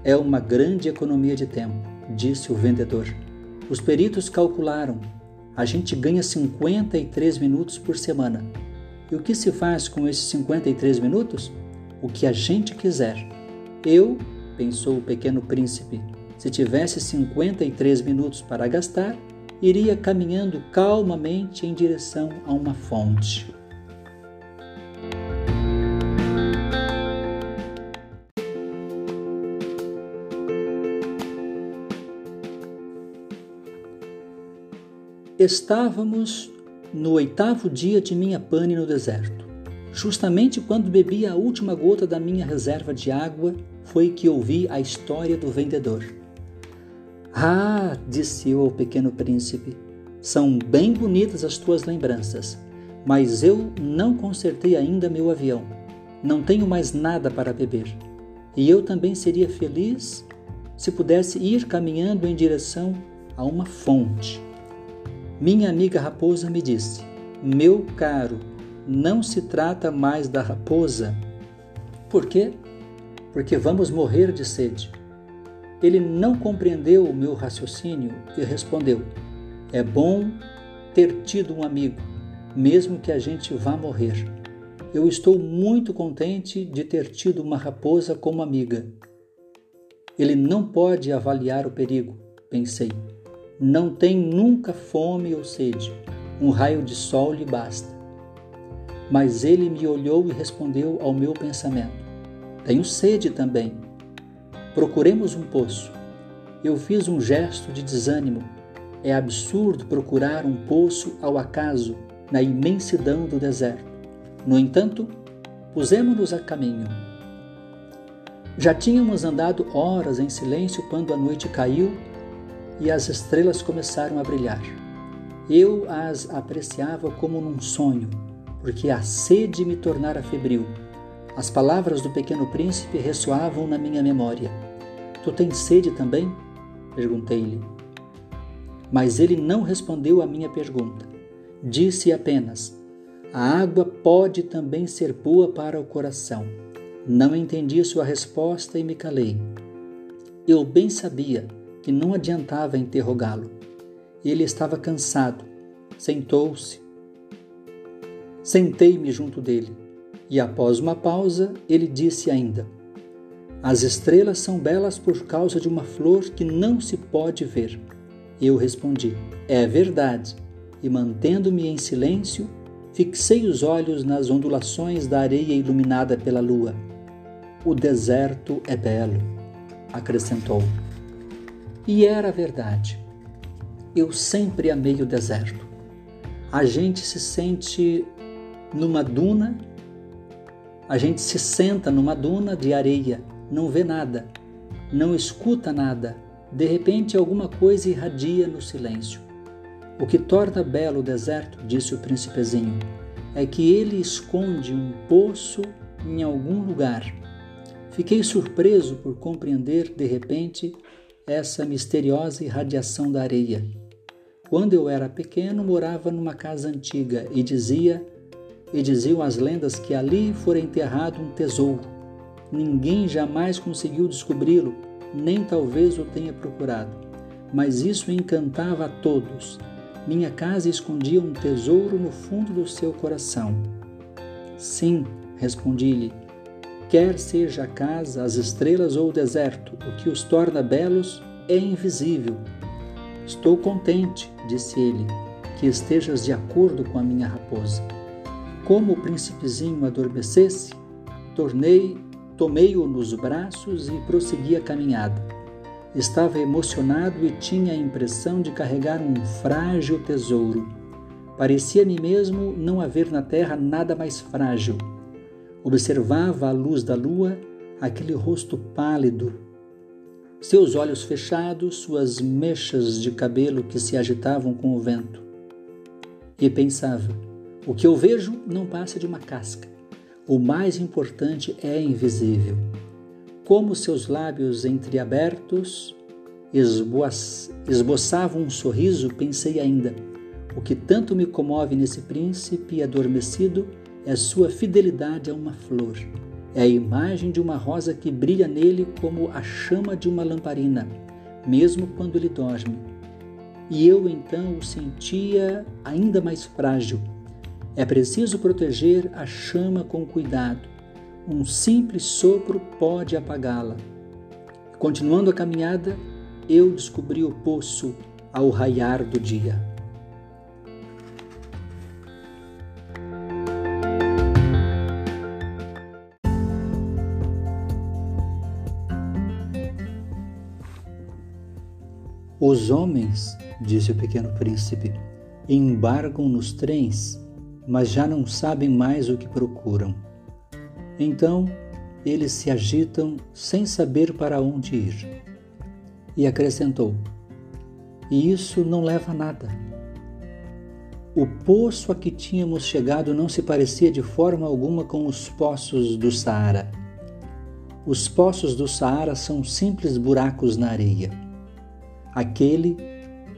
É uma grande economia de tempo, disse o vendedor. Os peritos calcularam. A gente ganha 53 minutos por semana. E o que se faz com esses 53 minutos? O que a gente quiser. Eu, pensou o pequeno príncipe, se tivesse 53 minutos para gastar, iria caminhando calmamente em direção a uma fonte. Estávamos no oitavo dia de minha pane no deserto. Justamente quando bebi a última gota da minha reserva de água, foi que ouvi a história do vendedor. Ah, disse eu ao pequeno príncipe, são bem bonitas as tuas lembranças, mas eu não consertei ainda meu avião. Não tenho mais nada para beber. E eu também seria feliz se pudesse ir caminhando em direção a uma fonte. Minha amiga raposa me disse: Meu caro, não se trata mais da raposa. Por quê? Porque vamos morrer de sede. Ele não compreendeu o meu raciocínio e respondeu: É bom ter tido um amigo, mesmo que a gente vá morrer. Eu estou muito contente de ter tido uma raposa como amiga. Ele não pode avaliar o perigo, pensei. Não tem nunca fome ou sede. Um raio de sol lhe basta. Mas ele me olhou e respondeu ao meu pensamento: Tenho sede também Procuremos um poço. Eu fiz um gesto de desânimo. É absurdo procurar um poço ao acaso na imensidão do deserto. No entanto, pusemos-nos a caminho. Já tínhamos andado horas em silêncio quando a noite caiu e as estrelas começaram a brilhar. Eu as apreciava como num sonho, porque a sede me tornara febril. As palavras do pequeno príncipe ressoavam na minha memória. Tu tens sede também? Perguntei-lhe. mas ele não respondeu à minha pergunta. Disse apenas: A água pode também ser boa para o coração. Não entendi sua resposta e me calei. Eu bem sabia que não adiantava interrogá-lo. Ele estava cansado. Sentou-se. Sentei-me junto dele e, após uma pausa, ele disse ainda: As estrelas são belas por causa de uma flor que não se pode ver. Eu respondi: É verdade. E mantendo-me em silêncio, fixei os olhos nas ondulações da areia iluminada pela lua. O deserto é belo, acrescentou. E era verdade. Eu sempre amei o deserto. A gente se sente numa duna, a gente se senta numa duna de areia, não vê nada, não escuta nada. De repente, alguma coisa irradia no silêncio. O que torna belo o deserto, disse o príncipezinho, é que ele esconde um poço em algum lugar. Fiquei surpreso por compreender, de repente, essa misteriosa irradiação da areia. Quando eu era pequeno, morava numa casa antiga e dizia e diziam as lendas que ali fora enterrado um tesouro. Ninguém jamais conseguiu descobri-lo, nem talvez o tenha procurado. Mas isso encantava a todos. Minha casa escondia um tesouro no fundo do seu coração. Sim, respondi-lhe, Quer seja a casa, as estrelas ou o deserto, o que os torna belos é invisível. Estou contente, disse ele, que estejas de acordo com a minha raposa. Como o príncipezinho adormecesse, tornei, tomei-o nos braços e prossegui a caminhada. Estava emocionado e tinha a impressão de carregar um frágil tesouro. Parecia-me mesmo não haver na terra nada mais frágil Observava à luz da lua aquele rosto pálido, seus olhos fechados, suas mechas de cabelo que se agitavam com o vento. E pensava: o que eu vejo não passa de uma casca. O mais importante é invisível. Como seus lábios entreabertos esboçavam um sorriso, pensei ainda: o que tanto me comove nesse príncipe adormecido é sua fidelidade a uma flor. É a imagem de uma rosa que brilha nele como a chama de uma lamparina, mesmo quando ele dorme. E eu então o sentia ainda mais frágil. É preciso proteger a chama com cuidado. Um simples sopro pode apagá-la. Continuando a caminhada, eu descobri o poço ao raiar do dia. Os homens, disse o pequeno príncipe, embargam nos trens, mas já não sabem mais o que procuram. Então, eles se agitam sem saber para onde ir. E acrescentou: E isso não leva a nada. O poço a que tínhamos chegado não se parecia de forma alguma com os poços do Saara. Os poços do Saara são simples buracos na areia. Aquele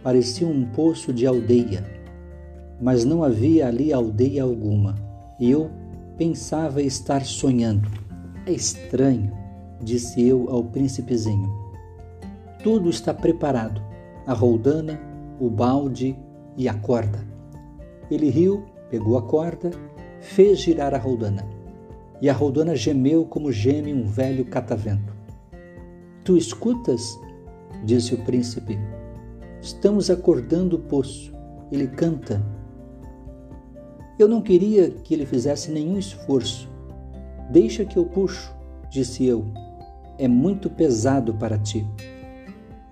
parecia um poço de aldeia, mas não havia ali aldeia alguma. E eu pensava estar sonhando. É estranho, disse eu ao príncipezinho. Tudo está preparado: a roldana, o balde e a corda. Ele riu, pegou a corda, fez girar a roldana. E a roldana gemeu como geme um velho catavento. Tu escutas? disse o príncipe. Estamos acordando o poço. Ele canta. Eu não queria que ele fizesse nenhum esforço. Deixa que eu puxo, disse eu. É muito pesado para ti.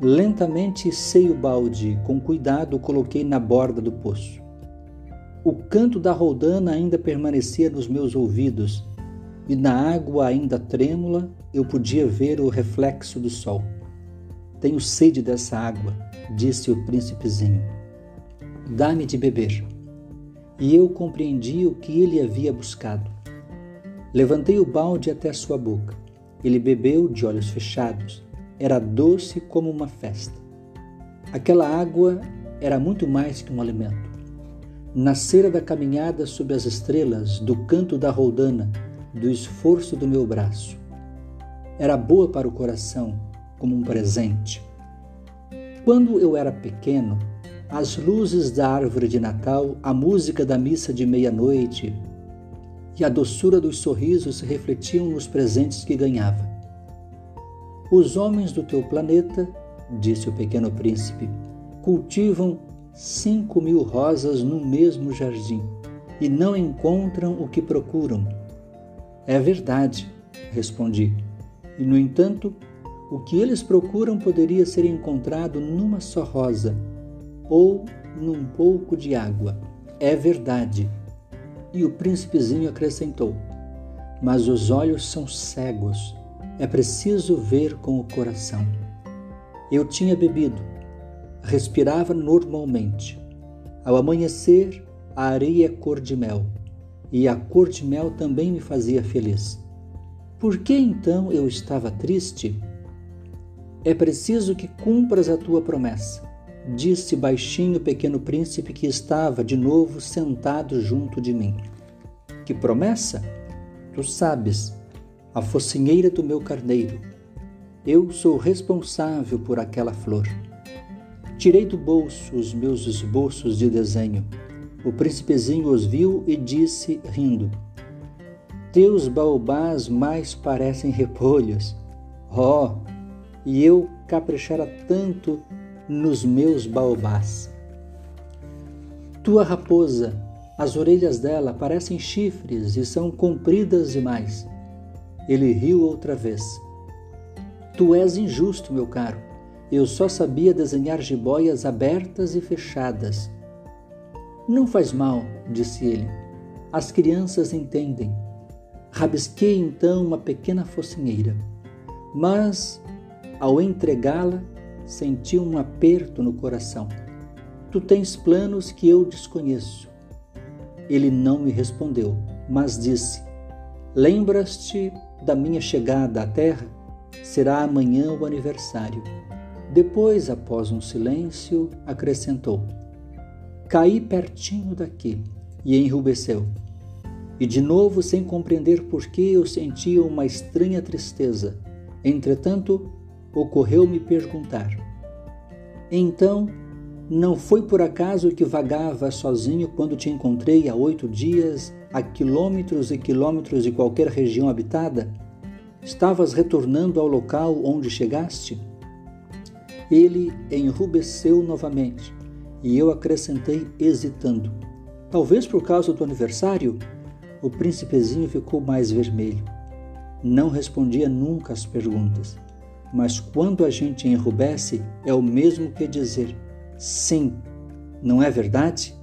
Lentamente sei o balde, com cuidado coloquei na borda do poço. O canto da roldana ainda permanecia nos meus ouvidos, e na água ainda trêmula eu podia ver o reflexo do sol. Tenho sede dessa água, disse o príncipezinho. Dá-me de beber. E eu compreendi o que ele havia buscado. Levantei o balde até sua boca. Ele bebeu de olhos fechados. Era doce como uma festa. Aquela água era muito mais que um alimento. Nascera da caminhada sob as estrelas, do canto da roldana, do esforço do meu braço. Era boa para o coração, como um presente. Quando eu era pequeno, as luzes da árvore de Natal, a música da missa de meia-noite e a doçura dos sorrisos refletiam nos presentes que ganhava. Os homens do teu planeta, disse o pequeno príncipe, cultivam cinco mil rosas no mesmo jardim e não encontram o que procuram. É verdade, respondi. E, no entanto, o que eles procuram poderia ser encontrado numa só rosa ou num pouco de água. É verdade. E o príncipezinho acrescentou: Mas os olhos são cegos. É preciso ver com o coração. Eu tinha bebido, respirava normalmente. Ao amanhecer, a areia é cor de mel, e a cor de mel também me fazia feliz. Por que então eu estava triste? É preciso que cumpras a tua promessa, disse baixinho o pequeno príncipe que estava de novo sentado junto de mim. Que promessa? Tu sabes, a focinheira do meu carneiro. Eu sou responsável por aquela flor. Tirei do bolso os meus esboços de desenho. O príncipezinho os viu e disse, rindo: teus baobás mais parecem repolhos. Oh, e eu caprichara tanto nos meus baobás. Tua raposa, as orelhas dela parecem chifres e são compridas demais. Ele riu outra vez. Tu és injusto, meu caro. Eu só sabia desenhar jiboias abertas e fechadas. Não faz mal, disse ele. As crianças entendem. Rabisquei então uma pequena focinheira, mas ao entregá-la, senti um aperto no coração. Tu tens planos que eu desconheço. Ele não me respondeu, mas disse: Lembras-te da minha chegada à terra? Será amanhã o aniversário. Depois, após um silêncio, acrescentou: Caí pertinho daqui e enrubesceu. E de novo, sem compreender por que, eu sentia uma estranha tristeza. Entretanto, ocorreu-me perguntar: Então, não foi por acaso que vagava sozinho quando te encontrei há oito dias, a quilômetros e quilômetros de qualquer região habitada? Estavas retornando ao local onde chegaste? Ele enrubesceu novamente e eu acrescentei, hesitando: Talvez por causa do aniversário? o príncipezinho ficou mais vermelho. Não respondia nunca às perguntas, mas quando a gente enrubesce, é o mesmo que dizer sim, não é verdade?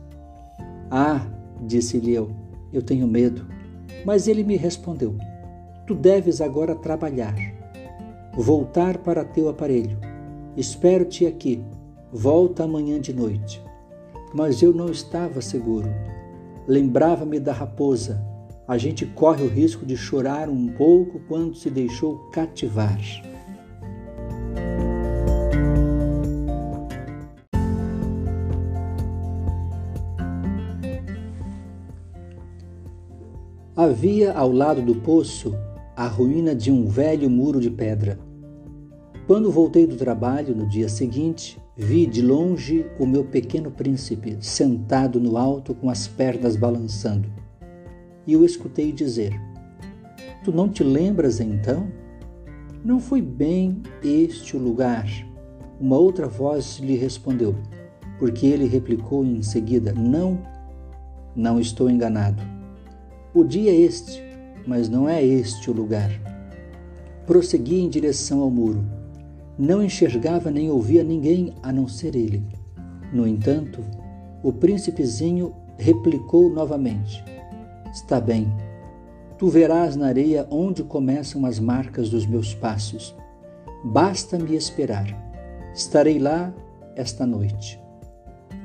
Ah, disse-lhe eu, eu tenho medo. Mas ele me respondeu: Tu deves agora trabalhar, voltar para teu aparelho. Espero-te aqui, volta amanhã de noite. Mas eu não estava seguro lembrava-me da raposa. A gente corre o risco de chorar um pouco quando se deixou cativar. Havia ao lado do poço a ruína de um velho muro de pedra. Quando voltei do trabalho no dia seguinte, Vi de longe o meu pequeno príncipe sentado no alto com as pernas balançando. E o escutei dizer: Tu não te lembras então? Não foi bem este o lugar. Uma outra voz lhe respondeu, porque ele replicou em seguida: Não, não estou enganado. O dia é este, mas não é este o lugar. Prossegui em direção ao muro não enxergava nem ouvia ninguém a não ser ele. No entanto, o príncipezinho replicou novamente: Está bem, tu verás na areia onde começam as marcas dos meus passos. Basta-me esperar. Estarei lá esta noite.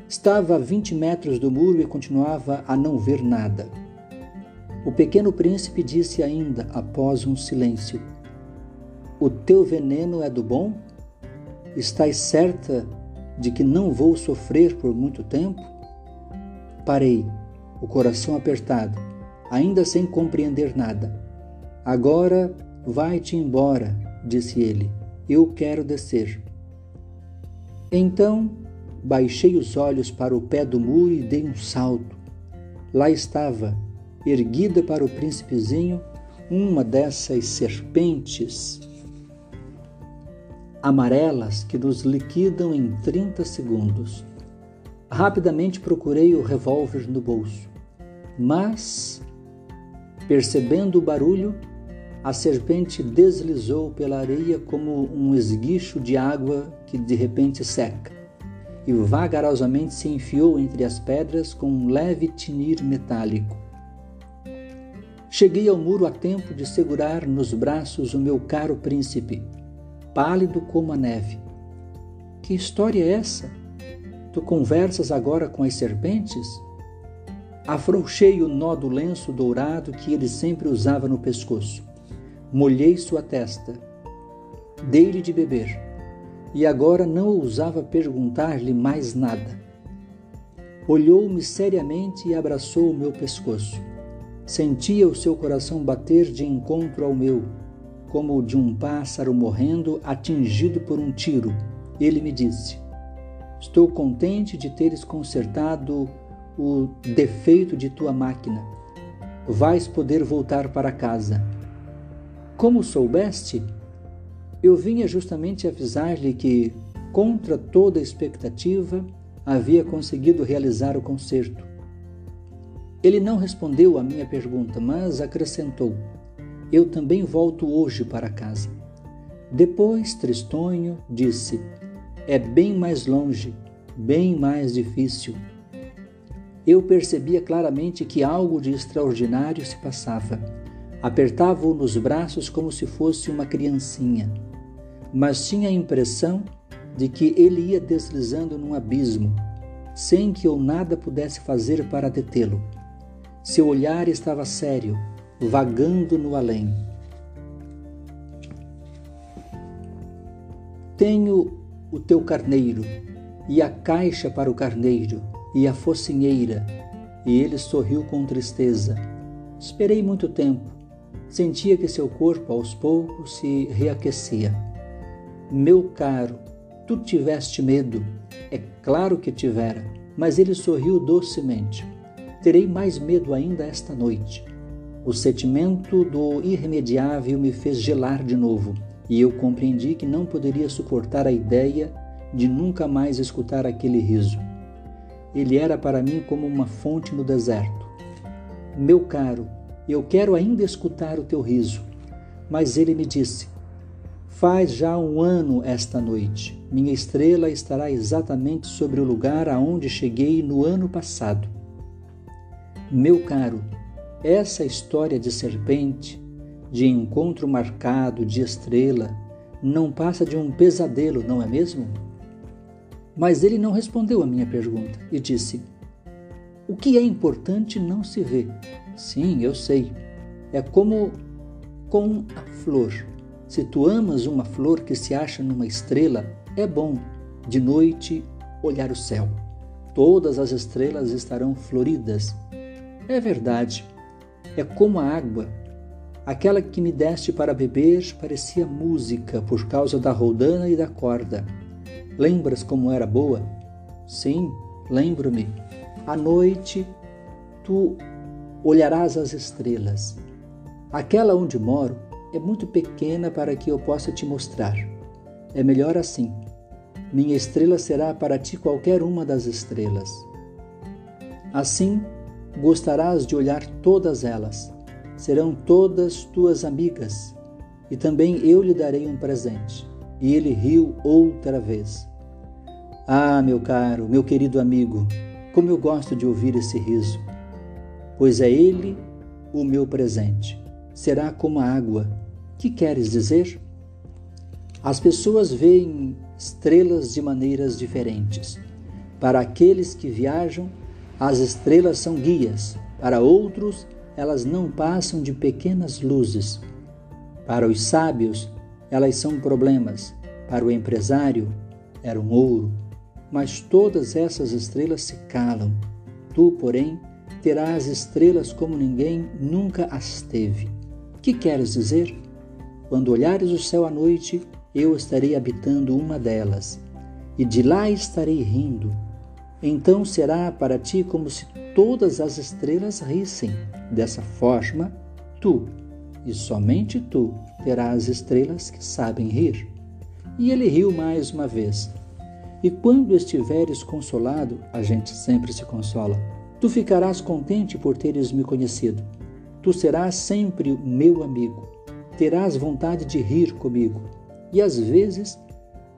Estava a vinte metros do muro e continuava a não ver nada. O pequeno príncipe disse ainda, após um silêncio: o teu veneno é do bom? Estás certa de que não vou sofrer por muito tempo? Parei, o coração apertado, ainda sem compreender nada. Agora vai-te embora, disse ele. Eu quero descer. Então baixei os olhos para o pé do muro e dei um salto. Lá estava, erguida para o príncipezinho, uma dessas serpentes amarelas que nos liquidam em 30 segundos. Rapidamente procurei o revólver no bolso, mas, percebendo o barulho, a serpente deslizou pela areia como um esguicho de água que de repente seca, e vagarosamente se enfiou entre as pedras com um leve tinir metálico. Cheguei ao muro a tempo de segurar nos braços o meu caro príncipe, pálido como a neve. Que história é essa? Tu conversas agora com as serpentes? Afrouxei o nó do lenço dourado que ele sempre usava no pescoço. Molhei sua testa. Dei-lhe de beber. E agora não ousava perguntar-lhe mais nada. Olhou-me seriamente e abraçou o meu pescoço. Sentia o seu coração bater de encontro ao meu, como o de um pássaro morrendo atingido por um tiro. Ele me disse: Estou contente de teres consertado o defeito de tua máquina. Vais poder voltar para casa. Como soubeste? Eu vinha justamente avisar-lhe que, contra toda expectativa, havia conseguido realizar o concerto. Ele não respondeu à minha pergunta, mas acrescentou: Eu também volto hoje para casa. Depois, tristonho, disse: É bem mais longe, bem mais difícil. Eu percebia claramente que algo de extraordinário se passava. Apertava-o nos braços como se fosse uma criancinha, mas tinha a impressão de que ele ia deslizando num abismo, sem que eu nada pudesse fazer para detê-lo. Seu olhar estava sério, vagando no além. Tenho o teu carneiro, e a caixa para o carneiro, e a focinheira. E ele sorriu com tristeza. Esperei muito tempo. Sentia que seu corpo aos poucos se reaquecia. Meu caro, tu tiveste medo? É claro que tivera, mas ele sorriu docemente terei mais medo ainda esta noite. O sentimento do irremediável me fez gelar de novo, e eu compreendi que não poderia suportar a ideia de nunca mais escutar aquele riso. Ele era para mim como uma fonte no deserto. Meu caro, eu quero ainda escutar o teu riso. Mas ele me disse: Faz já um ano esta noite. Minha estrela estará exatamente sobre o lugar aonde cheguei no ano passado. Meu caro, essa história de serpente, de encontro marcado, de estrela, não passa de um pesadelo, não é mesmo? Mas ele não respondeu a minha pergunta e disse: O que é importante não se vê. Sim, eu sei. É como com a flor. Se tu amas uma flor que se acha numa estrela, é bom de noite olhar o céu. Todas as estrelas estarão floridas é verdade. É como a água. Aquela que me deste para beber parecia música por causa da roldana e da corda. Lembras como era boa? Sim, lembro-me. À noite, tu olharás as estrelas. Aquela onde moro é muito pequena para que eu possa te mostrar. É melhor assim. Minha estrela será para ti qualquer uma das estrelas. Assim, gostarás de olhar todas elas. Serão todas tuas amigas. E também eu lhe darei um presente. E ele riu outra vez. Ah, meu caro, meu querido amigo, como eu gosto de ouvir esse riso. Pois é ele o meu presente. Será como a água. Que queres dizer? As pessoas veem estrelas de maneiras diferentes. Para aqueles que viajam, as estrelas são guias, para outros, elas não passam de pequenas luzes. Para os sábios, elas são problemas, para o empresário, eram ouro. mas todas essas estrelas se calam. Tu, porém, terás estrelas como ninguém nunca as teve. Que queres dizer? Quando olhares o céu à noite, eu estarei habitando uma delas, e de lá estarei rindo. Então será para ti como se todas as estrelas rissem. Dessa forma, tu, e somente tu, terás estrelas que sabem rir. E ele riu mais uma vez. E quando estiveres consolado, a gente sempre se consola, tu ficarás contente por teres me conhecido. Tu serás sempre meu amigo. Terás vontade de rir comigo. E às vezes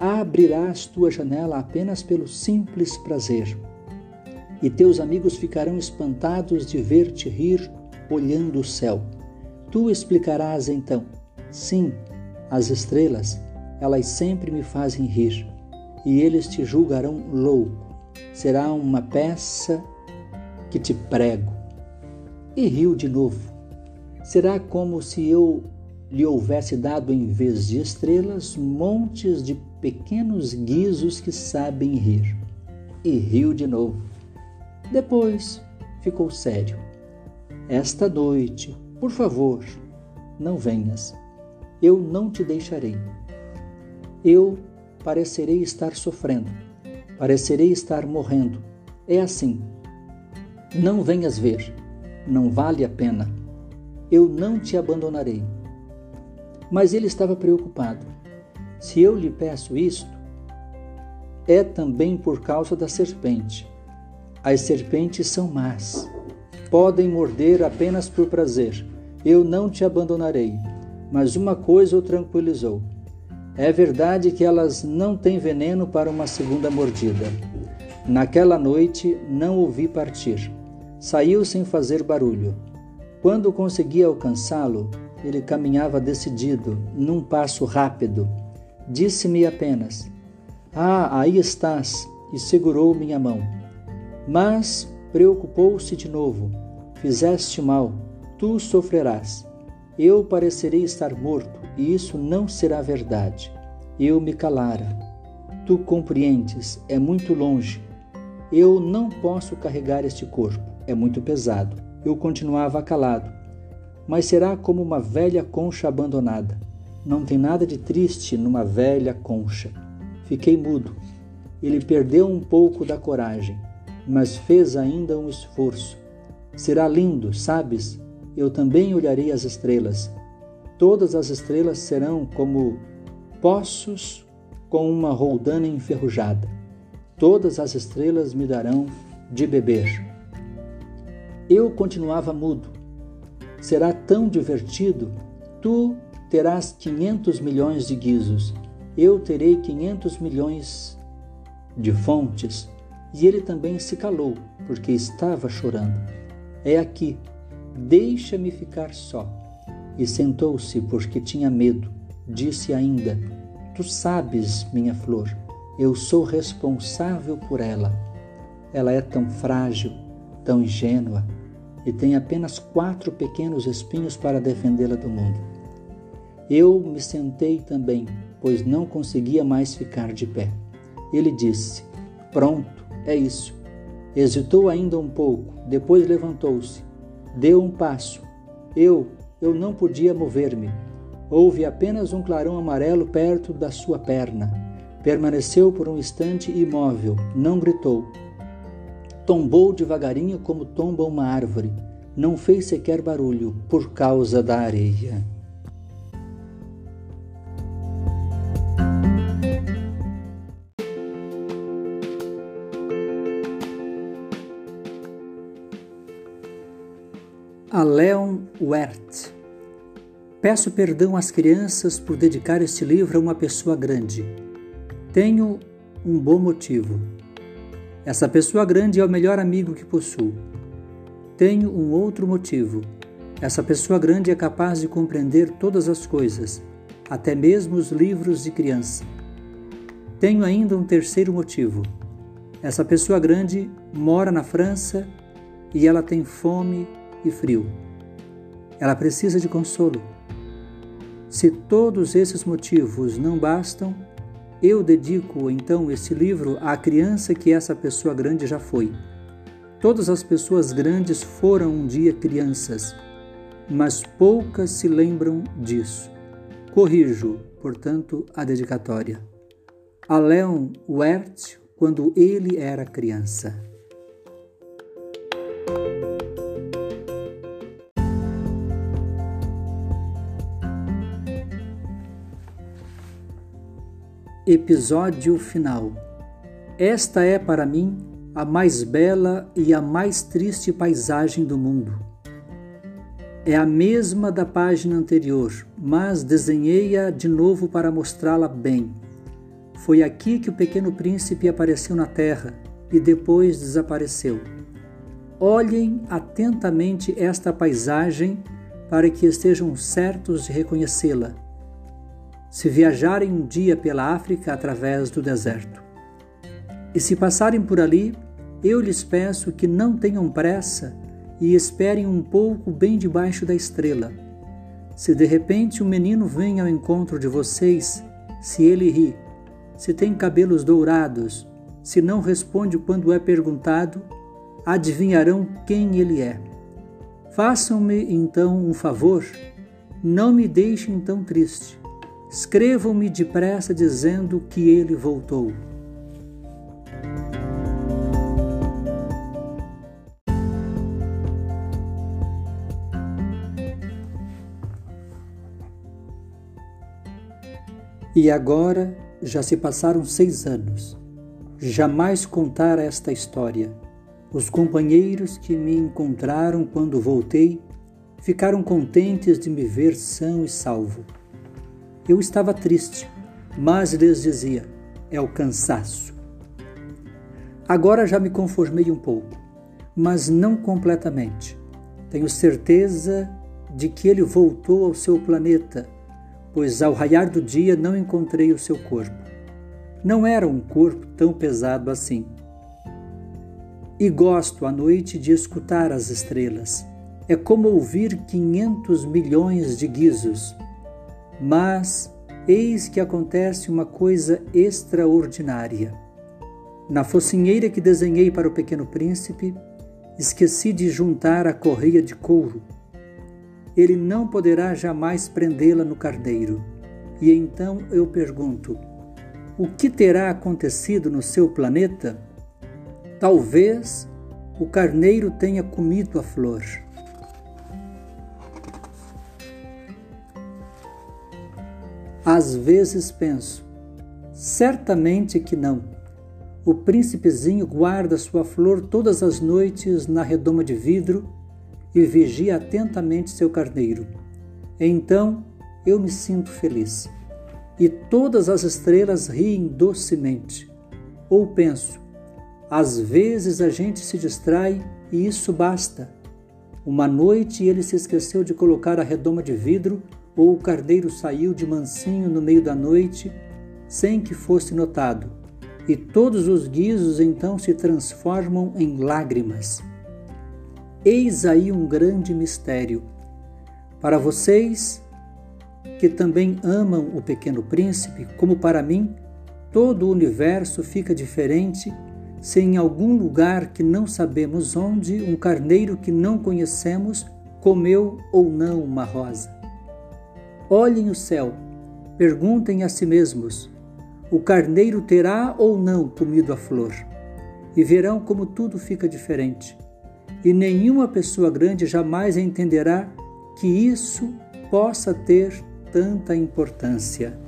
abrirás tua janela apenas pelo simples prazer. E teus amigos ficarão espantados de ver-te rir olhando o céu. Tu explicarás então: sim, as estrelas, elas sempre me fazem rir, e eles te julgarão louco. Será uma peça que te prego. E riu de novo. Será como se eu lhe houvesse dado, em vez de estrelas, montes de pequenos guizos que sabem rir. E riu de novo. Depois ficou sério. Esta noite, por favor, não venhas. Eu não te deixarei. Eu parecerei estar sofrendo, parecerei estar morrendo. É assim. Não venhas ver, não vale a pena. Eu não te abandonarei. Mas ele estava preocupado. Se eu lhe peço isto, é também por causa da serpente. As serpentes são más podem morder apenas por prazer. Eu não te abandonarei. Mas uma coisa o tranquilizou. É verdade que elas não têm veneno para uma segunda mordida. Naquela noite não o vi partir. Saiu sem fazer barulho. Quando consegui alcançá-lo, ele caminhava decidido, num passo rápido. Disse-me apenas: Ah, aí estás! e segurou minha mão. Mas preocupou-se de novo Fizeste mal, tu sofrerás. Eu parecerei estar morto, e isso não será verdade. Eu me calara. Tu compreendes, é muito longe. Eu não posso carregar este corpo, é muito pesado. Eu continuava calado. Mas será como uma velha concha abandonada. Não tem nada de triste numa velha concha. Fiquei mudo. Ele perdeu um pouco da coragem, mas fez ainda um esforço Será lindo, sabes? Eu também olharei as estrelas. Todas as estrelas serão como poços com uma roldana enferrujada. Todas as estrelas me darão de beber. Eu continuava mudo. Será tão divertido. Tu terás 500 milhões de guizos. Eu terei 500 milhões de fontes. E ele também se calou, porque estava chorando. É aqui, deixa-me ficar só. E sentou-se porque tinha medo. Disse ainda: Tu sabes, minha flor, eu sou responsável por ela. Ela é tão frágil, tão ingênua e tem apenas quatro pequenos espinhos para defendê-la do mundo. Eu me sentei também, pois não conseguia mais ficar de pé. Ele disse: Pronto, é isso. Hesitou ainda um pouco, depois levantou-se. Deu um passo. Eu, eu não podia mover-me. Houve apenas um clarão amarelo perto da sua perna. Permaneceu por um instante imóvel, não gritou. Tombou devagarinho como tomba uma árvore. Não fez sequer barulho por causa da areia. Leon Wert. Peço perdão às crianças por dedicar este livro a uma pessoa grande. Tenho um bom motivo. Essa pessoa grande é o melhor amigo que possuo. Tenho um outro motivo. Essa pessoa grande é capaz de compreender todas as coisas, até mesmo os livros de criança. Tenho ainda um terceiro motivo. Essa pessoa grande mora na França e ela tem fome e frio. Ela precisa de consolo. Se todos esses motivos não bastam, Eu dedico então esse livro à criança que essa pessoa grande já foi. Todas as pessoas grandes foram um dia crianças, mas poucas se lembram disso. Corrijo, portanto, a dedicatória. A Leon Werth, quando ele era criança. Episódio final. Esta é para mim a mais bela e a mais triste paisagem do mundo. É a mesma da página anterior, mas desenhei-a de novo para mostrá-la bem. Foi aqui que o pequeno príncipe apareceu na terra e depois desapareceu. Olhem atentamente esta paisagem para que estejam certos de reconhecê-la se viajarem um dia pela África através do deserto. E se passarem por ali, eu lhes peço que não tenham pressa e esperem um pouco bem debaixo da estrela. Se de repente um menino vem ao encontro de vocês, se ele ri, se tem cabelos dourados, se não responde quando é perguntado, adivinharão quem ele é. Façam-me então um favor, não me deixem tão triste Escrevam-me depressa dizendo que ele voltou. E agora já se passaram seis anos. Jamais contar esta história. Os companheiros que me encontraram quando voltei ficaram contentes de me ver são e salvo. Eu estava triste, mas lhes dizia: é o cansaço. Agora já me conformei um pouco, mas não completamente. Tenho certeza de que ele voltou ao seu planeta, pois ao raiar do dia não encontrei o seu corpo. Não era um corpo tão pesado assim. E gosto à noite de escutar as estrelas. É como ouvir 500 milhões de guizos mas eis que acontece uma coisa extraordinária. Na focinheira que desenhei para o pequeno príncipe, esqueci de juntar a correia de couro. Ele não poderá jamais prendê-la no carneiro. E então eu pergunto: o que terá acontecido no seu planeta? Talvez o carneiro tenha comido a flor. Às vezes penso, certamente que não. O príncipezinho guarda sua flor todas as noites na redoma de vidro e vigia atentamente seu carneiro. Então eu me sinto feliz. E todas as estrelas riem docemente. Ou penso, às vezes a gente se distrai e isso basta. Uma noite ele se esqueceu de colocar a redoma de vidro ou o carneiro saiu de mansinho no meio da noite, sem que fosse notado, e todos os guizos então se transformam em lágrimas. Eis aí um grande mistério. Para vocês que também amam o Pequeno Príncipe, como para mim, todo o universo fica diferente se em algum lugar que não sabemos onde, um carneiro que não conhecemos comeu ou não uma rosa. Olhem o céu, perguntem a si mesmos: o carneiro terá ou não comido a flor? E verão como tudo fica diferente. E nenhuma pessoa grande jamais entenderá que isso possa ter tanta importância.